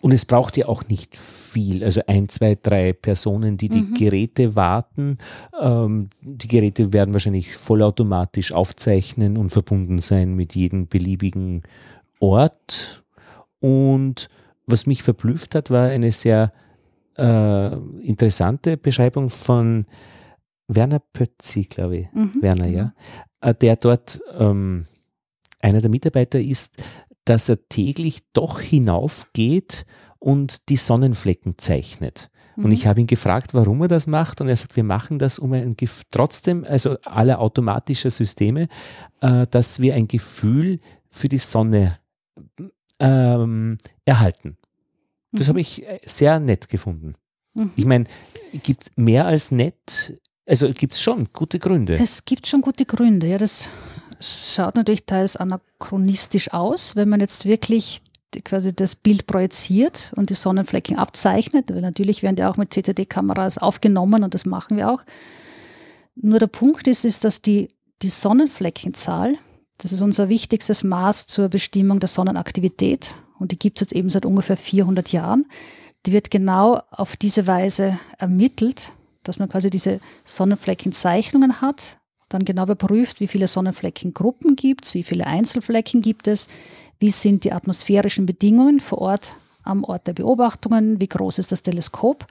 Und es braucht ja auch nicht viel, also ein, zwei, drei Personen, die die mhm. Geräte warten. Ähm, die Geräte werden wahrscheinlich vollautomatisch aufzeichnen und verbunden sein mit jedem beliebigen Ort. Und was mich verblüfft hat, war eine sehr äh, interessante Beschreibung von Werner Pötzi, glaube ich. Mhm, Werner, ja. Genau. Äh, der dort ähm, einer der Mitarbeiter ist, dass er täglich doch hinaufgeht und die Sonnenflecken zeichnet. Und mhm. ich habe ihn gefragt, warum er das macht. Und er sagt, wir machen das, um ein Gef trotzdem, also aller automatischer Systeme, äh, dass wir ein Gefühl für die Sonne ähm, erhalten. Das mhm. habe ich äh, sehr nett gefunden. Mhm. Ich meine, gibt mehr als nett, also gibt es schon gute Gründe. Es gibt schon gute Gründe, ja. Das schaut natürlich teils anachronistisch aus, wenn man jetzt wirklich quasi das Bild projiziert und die Sonnenflecken abzeichnet, weil natürlich werden die auch mit CCD-Kameras aufgenommen und das machen wir auch. Nur der Punkt ist, ist, dass die, die Sonnenfleckenzahl, das ist unser wichtigstes Maß zur Bestimmung der Sonnenaktivität und die gibt es jetzt eben seit ungefähr 400 Jahren, die wird genau auf diese Weise ermittelt, dass man quasi diese Sonnenfleckenzeichnungen hat dann genau überprüft, wie viele Sonnenfleckengruppen gibt es, wie viele Einzelflecken gibt es, wie sind die atmosphärischen Bedingungen vor Ort am Ort der Beobachtungen, wie groß ist das Teleskop.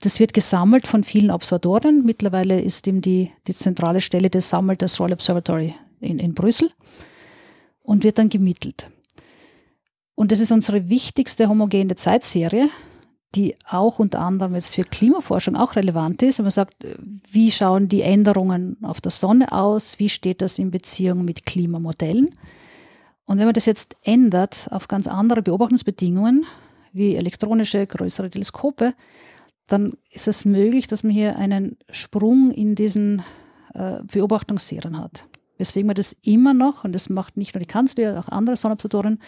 Das wird gesammelt von vielen Observatoren. Mittlerweile ist ihm die, die zentrale Stelle des Sammelt das Royal Observatory in, in Brüssel und wird dann gemittelt. Und das ist unsere wichtigste homogene Zeitserie, die auch unter anderem jetzt für Klimaforschung auch relevant ist. Wenn man sagt, wie schauen die Änderungen auf der Sonne aus? Wie steht das in Beziehung mit Klimamodellen? Und wenn man das jetzt ändert auf ganz andere Beobachtungsbedingungen, wie elektronische, größere Teleskope, dann ist es möglich, dass man hier einen Sprung in diesen äh, Beobachtungsserien hat. Weswegen man das immer noch, und das macht nicht nur die Kanzler, auch andere Sonnenobservatoren,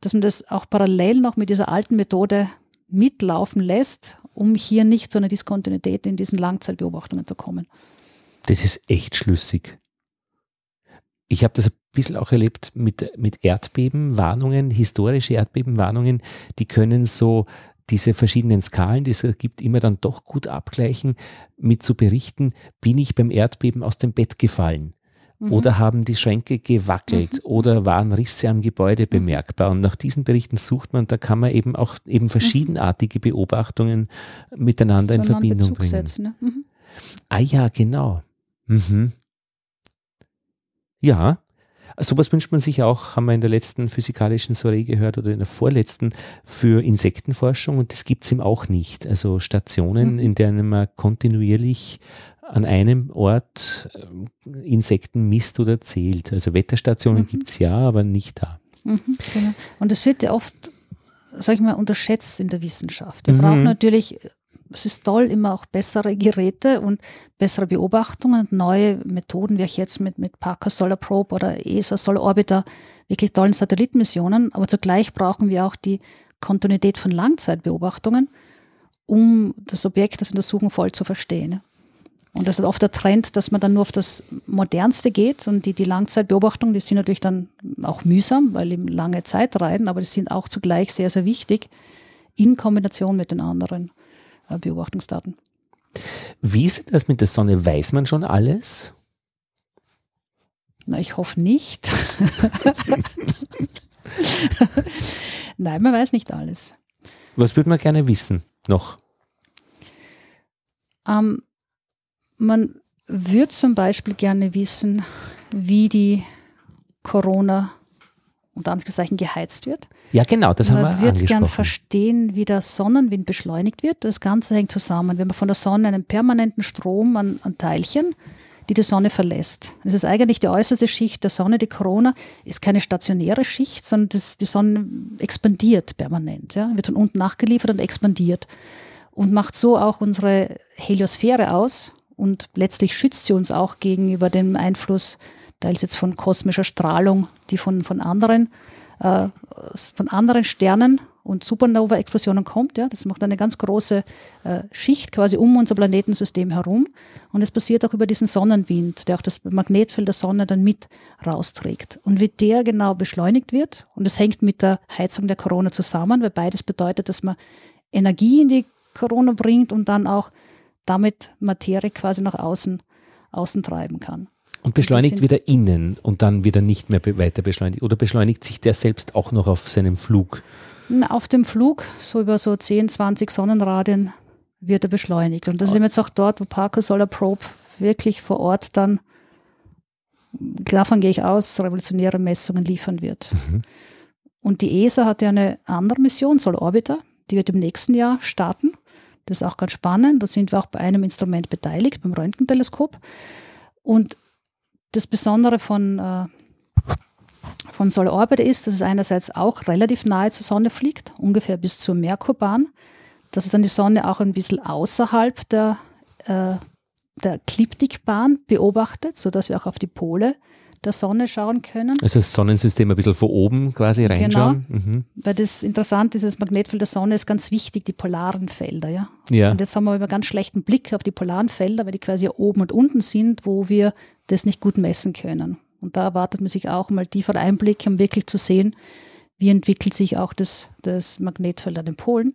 dass man das auch parallel noch mit dieser alten Methode mitlaufen lässt, um hier nicht zu einer Diskontinuität in diesen Langzeitbeobachtungen zu kommen. Das ist echt schlüssig. Ich habe das ein bisschen auch erlebt mit, mit Erdbebenwarnungen, historische Erdbebenwarnungen, die können so diese verschiedenen Skalen, die es gibt, immer dann doch gut abgleichen mit zu berichten, bin ich beim Erdbeben aus dem Bett gefallen? Mhm. Oder haben die Schränke gewackelt mhm. oder waren Risse am Gebäude mhm. bemerkbar? Und nach diesen Berichten sucht man, da kann man eben auch eben mhm. verschiedenartige Beobachtungen miteinander in Verbindung bringen. Setzen, ne? Mhm. Ah ja, genau. Mhm. Ja, Sowas wünscht man sich auch, haben wir in der letzten physikalischen Soiree gehört oder in der vorletzten, für Insektenforschung und das gibt es ihm auch nicht. Also Stationen, mhm. in denen man kontinuierlich an einem Ort äh, Insekten misst oder zählt. Also Wetterstationen mhm. gibt es ja, aber nicht da. Mhm, genau. Und das wird ja oft, sag ich mal, unterschätzt in der Wissenschaft. Wir mhm. brauchen natürlich, es ist toll, immer auch bessere Geräte und bessere Beobachtungen und neue Methoden, wie auch jetzt mit, mit Parker Solar Probe oder ESA Solar Orbiter, wirklich tollen Satellitenmissionen. Aber zugleich brauchen wir auch die Kontinuität von Langzeitbeobachtungen, um das Objekt, das Untersuchen voll zu verstehen. Und das ist oft der Trend, dass man dann nur auf das Modernste geht und die, die Langzeitbeobachtungen, die sind natürlich dann auch mühsam, weil eben lange Zeit reiten, aber die sind auch zugleich sehr, sehr wichtig in Kombination mit den anderen äh, Beobachtungsdaten. Wie ist das mit der Sonne? Weiß man schon alles? Na, ich hoffe nicht. Nein, man weiß nicht alles. Was würde man gerne wissen noch? Ähm, man würde zum Beispiel gerne wissen, wie die Corona- unter Anführungszeichen geheizt wird. Ja, genau, das man haben wir wird gern verstehen, wie der Sonnenwind beschleunigt wird. Das Ganze hängt zusammen. Wenn man von der Sonne einen permanenten Strom an, an Teilchen, die die Sonne verlässt. Das ist eigentlich die äußerste Schicht der Sonne. Die Corona ist keine stationäre Schicht, sondern das, die Sonne expandiert permanent. Ja? Wird von unten nachgeliefert und expandiert. Und macht so auch unsere Heliosphäre aus und letztlich schützt sie uns auch gegenüber dem Einfluss teils jetzt von kosmischer Strahlung, die von, von anderen, äh, von anderen Sternen und Supernova-Explosionen kommt. Ja, das macht eine ganz große äh, Schicht quasi um unser Planetensystem herum. Und es passiert auch über diesen Sonnenwind, der auch das Magnetfeld der Sonne dann mit rausträgt. Und wie der genau beschleunigt wird, und das hängt mit der Heizung der Corona zusammen, weil beides bedeutet, dass man Energie in die Corona bringt und dann auch damit Materie quasi nach außen, außen treiben kann. Und beschleunigt wieder innen und dann wieder nicht mehr weiter beschleunigt. Oder beschleunigt sich der selbst auch noch auf seinem Flug? Auf dem Flug, so über so 10, 20 Sonnenradien, wird er beschleunigt. Und das ist jetzt auch dort, wo Parker Solar Probe wirklich vor Ort dann, davon gehe ich aus, revolutionäre Messungen liefern wird. Mhm. Und die ESA hat ja eine andere Mission, Solar Orbiter, die wird im nächsten Jahr starten. Das ist auch ganz spannend. Da sind wir auch bei einem Instrument beteiligt, beim Röntgenteleskop. Und das Besondere von, äh, von Solar Orbiter ist, dass es einerseits auch relativ nahe zur Sonne fliegt, ungefähr bis zur Merkurbahn, dass es dann die Sonne auch ein bisschen außerhalb der, äh, der Ekliptikbahn beobachtet, sodass wir auch auf die Pole der Sonne schauen können. Also das Sonnensystem ein bisschen von oben quasi reinschauen. Genau, mhm. weil das interessant ist, das Magnetfeld der Sonne ist ganz wichtig, die polaren Felder. Ja? ja. Und jetzt haben wir über ganz schlechten Blick auf die polaren Felder, weil die quasi oben und unten sind, wo wir das nicht gut messen können. Und da erwartet man sich auch mal tiefer Einblick, um wirklich zu sehen, wie entwickelt sich auch das, das Magnetfeld an den Polen.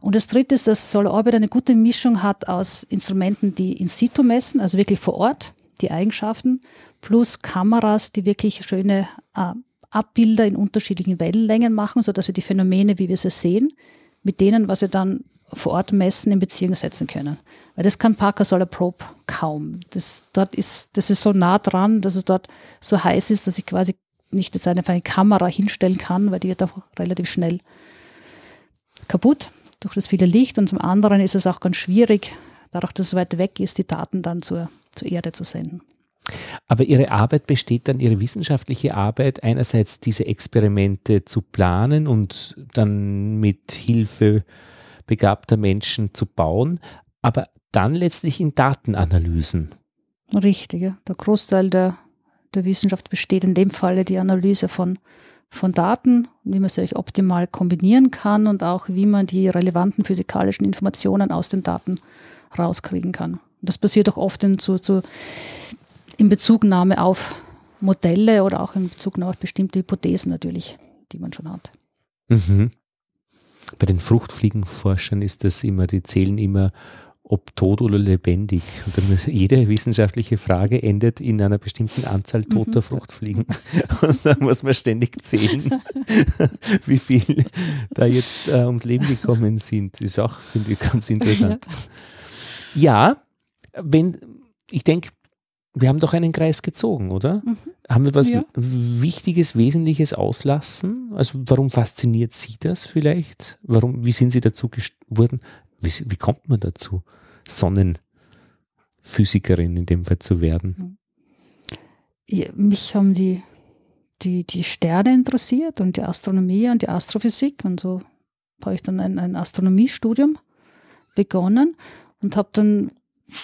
Und das dritte ist, dass Solar Orbit eine gute Mischung hat aus Instrumenten, die in situ messen, also wirklich vor Ort, die Eigenschaften, plus Kameras, die wirklich schöne äh, Abbilder in unterschiedlichen Wellenlängen machen, sodass wir die Phänomene, wie wir sie sehen, mit denen, was wir dann vor Ort messen, in Beziehung setzen können. Weil das kann Parker Solar Probe kaum. Das, dort ist, das ist so nah dran, dass es dort so heiß ist, dass ich quasi nicht jetzt eine, eine Kamera hinstellen kann, weil die wird auch relativ schnell kaputt durch das viele Licht. Und zum anderen ist es auch ganz schwierig, dadurch, dass es weit weg ist, die Daten dann zur, zur Erde zu senden. Aber Ihre Arbeit besteht dann, Ihre wissenschaftliche Arbeit, einerseits diese Experimente zu planen und dann mit Hilfe begabter Menschen zu bauen, aber dann letztlich in Datenanalysen. Richtig, ja. der Großteil der, der Wissenschaft besteht in dem Falle die Analyse von, von Daten, wie man sie optimal kombinieren kann und auch wie man die relevanten physikalischen Informationen aus den Daten rauskriegen kann. Das passiert auch oft in, zu, zu, in Bezugnahme auf Modelle oder auch in Bezugnahme auf bestimmte Hypothesen natürlich, die man schon hat. Mhm. Bei den Fruchtfliegenforschern ist das immer, die zählen immer, ob tot oder lebendig. Und jede wissenschaftliche Frage endet in einer bestimmten Anzahl toter mhm. Fruchtfliegen. Und da muss man ständig zählen, wie viel da jetzt äh, ums Leben gekommen sind. Das ist auch, finde ich, ganz interessant. Ja, wenn, ich denke, wir haben doch einen Kreis gezogen, oder? Mhm. Haben wir was ja. Wichtiges, Wesentliches auslassen? Also warum fasziniert Sie das vielleicht? Warum, wie sind Sie dazu geworden? Wie, wie kommt man dazu, Sonnenphysikerin in dem Fall zu werden? Ja, mich haben die, die, die Sterne interessiert und die Astronomie und die Astrophysik und so habe ich dann ein, ein Astronomiestudium begonnen und habe dann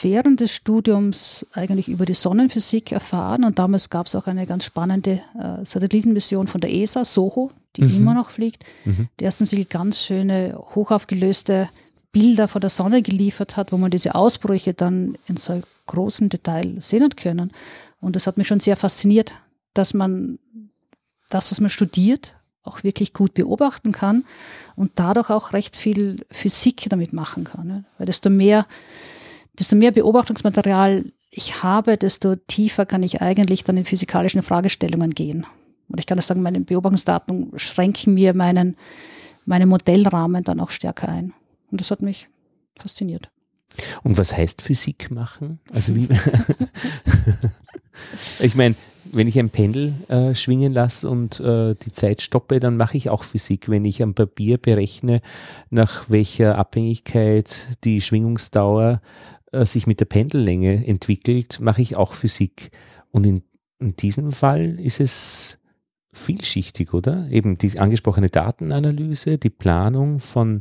während des Studiums eigentlich über die Sonnenphysik erfahren und damals gab es auch eine ganz spannende äh, Satellitenmission von der ESA, SOHO, die mhm. immer noch fliegt, mhm. die erstens wirklich ganz schöne, hochaufgelöste Bilder von der Sonne geliefert hat, wo man diese Ausbrüche dann in so großem Detail sehen hat können. Und das hat mich schon sehr fasziniert, dass man das, was man studiert, auch wirklich gut beobachten kann und dadurch auch recht viel Physik damit machen kann. Weil desto mehr desto mehr Beobachtungsmaterial ich habe, desto tiefer kann ich eigentlich dann in physikalischen Fragestellungen gehen. Und ich kann auch sagen, meine Beobachtungsdaten schränken mir meinen, meinen Modellrahmen dann auch stärker ein. Und das hat mich fasziniert. Und was heißt Physik machen? Also wie? ich meine, wenn ich ein Pendel äh, schwingen lasse und äh, die Zeit stoppe, dann mache ich auch Physik. Wenn ich am Papier berechne, nach welcher Abhängigkeit die Schwingungsdauer äh, sich mit der Pendellänge entwickelt, mache ich auch Physik. Und in, in diesem Fall ist es vielschichtig, oder? Eben die angesprochene Datenanalyse, die Planung von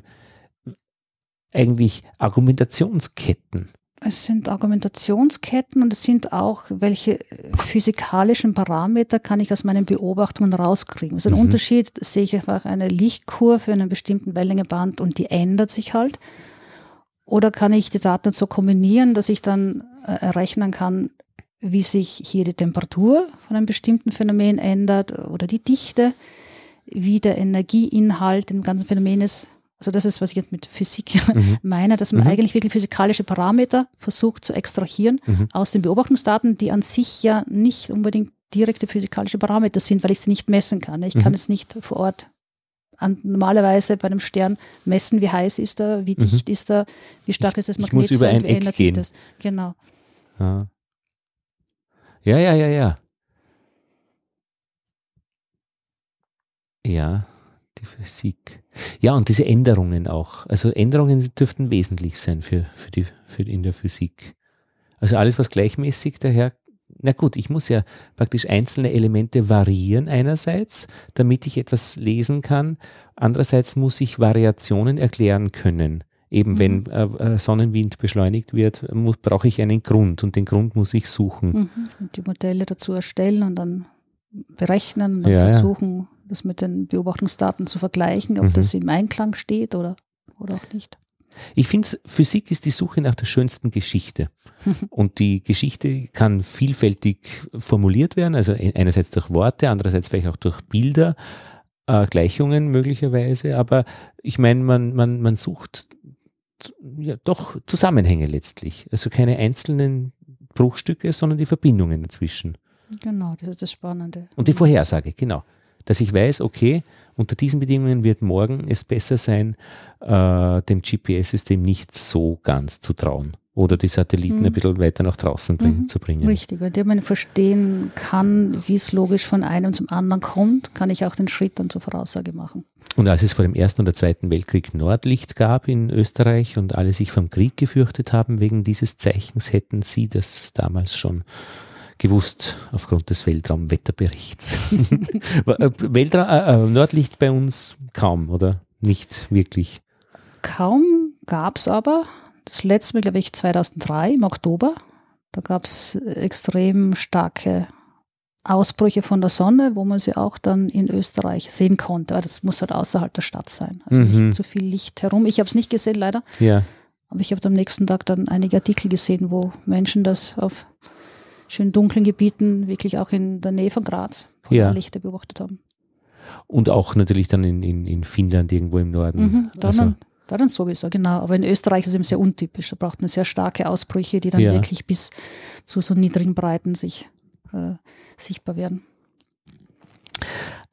eigentlich Argumentationsketten. Es sind Argumentationsketten und es sind auch, welche physikalischen Parameter kann ich aus meinen Beobachtungen rauskriegen. Also ein mhm. Unterschied sehe ich einfach eine Lichtkurve in einem bestimmten Wellenlängeband und die ändert sich halt. Oder kann ich die Daten so kombinieren, dass ich dann äh, errechnen kann, wie sich hier die Temperatur von einem bestimmten Phänomen ändert oder die Dichte, wie der Energieinhalt im ganzen Phänomen ist. Also das ist, was ich jetzt mit Physik mhm. meine, dass man mhm. eigentlich wirklich physikalische Parameter versucht zu extrahieren mhm. aus den Beobachtungsdaten, die an sich ja nicht unbedingt direkte physikalische Parameter sind, weil ich sie nicht messen kann. Ich kann mhm. es nicht vor Ort an, normalerweise bei einem Stern messen, wie heiß ist er, wie dicht mhm. ist er, wie stark ich, ist das Magnetfeld, ich muss über ein Eck gehen. das. Genau. Ja. Ja, ja, ja, ja. Ja, Physik. Ja, und diese Änderungen auch. Also Änderungen dürften wesentlich sein für, für die, für in der Physik. Also alles, was gleichmäßig daher, na gut, ich muss ja praktisch einzelne Elemente variieren einerseits, damit ich etwas lesen kann. Andererseits muss ich Variationen erklären können. Eben mhm. wenn äh, äh, Sonnenwind beschleunigt wird, brauche ich einen Grund und den Grund muss ich suchen. Mhm. Und die Modelle dazu erstellen und dann berechnen und ja, versuchen. Das mit den Beobachtungsdaten zu vergleichen, ob mhm. das im Einklang steht oder, oder auch nicht. Ich finde, Physik ist die Suche nach der schönsten Geschichte. Und die Geschichte kann vielfältig formuliert werden, also einerseits durch Worte, andererseits vielleicht auch durch Bilder, äh, Gleichungen möglicherweise. Aber ich meine, man, man, man sucht ja, doch Zusammenhänge letztlich. Also keine einzelnen Bruchstücke, sondern die Verbindungen dazwischen. Genau, das ist das Spannende. Und die Vorhersage, genau. Dass ich weiß, okay, unter diesen Bedingungen wird morgen es besser sein, äh, dem GPS-System nicht so ganz zu trauen oder die Satelliten mhm. ein bisschen weiter nach draußen bringen, mhm. zu bringen. Richtig, wenn man verstehen kann, wie es logisch von einem zum anderen kommt, kann ich auch den Schritt dann zur Voraussage machen. Und als es vor dem Ersten oder Zweiten Weltkrieg Nordlicht gab in Österreich und alle sich vom Krieg gefürchtet haben wegen dieses Zeichens, hätten Sie das damals schon gewusst aufgrund des Weltraumwetterberichts. Äh, Weltra äh, äh, Nordlicht bei uns kaum oder nicht wirklich? Kaum gab es aber. Das letzte Mal, glaube ich, 2003 im Oktober. Da gab es extrem starke Ausbrüche von der Sonne, wo man sie auch dann in Österreich sehen konnte. Aber das muss halt außerhalb der Stadt sein. Also mhm. nicht zu viel Licht herum. Ich habe es nicht gesehen, leider. Ja. Aber ich habe am nächsten Tag dann einige Artikel gesehen, wo Menschen das auf schön dunklen Gebieten, wirklich auch in der Nähe von Graz, ja. Lichter beobachtet haben. Und auch natürlich dann in, in, in Finnland irgendwo im Norden. Mhm, da also, da dann sowieso, genau. Aber in Österreich ist es eben sehr untypisch. Da braucht man sehr starke Ausbrüche, die dann ja. wirklich bis zu so niedrigen Breiten sich äh, sichtbar werden.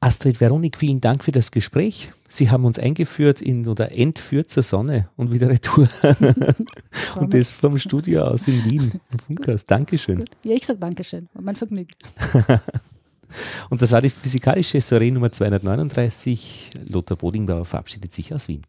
Astrid Veronik, vielen Dank für das Gespräch. Sie haben uns eingeführt in oder entführt zur Sonne und wieder retour. und das vom Studio aus in Wien, im Funkhaus. Dankeschön. Ja, ich sage Dankeschön. War mein Vergnügen. und das war die physikalische Soiree Nummer 239. Lothar Bodingbauer verabschiedet sich aus Wien.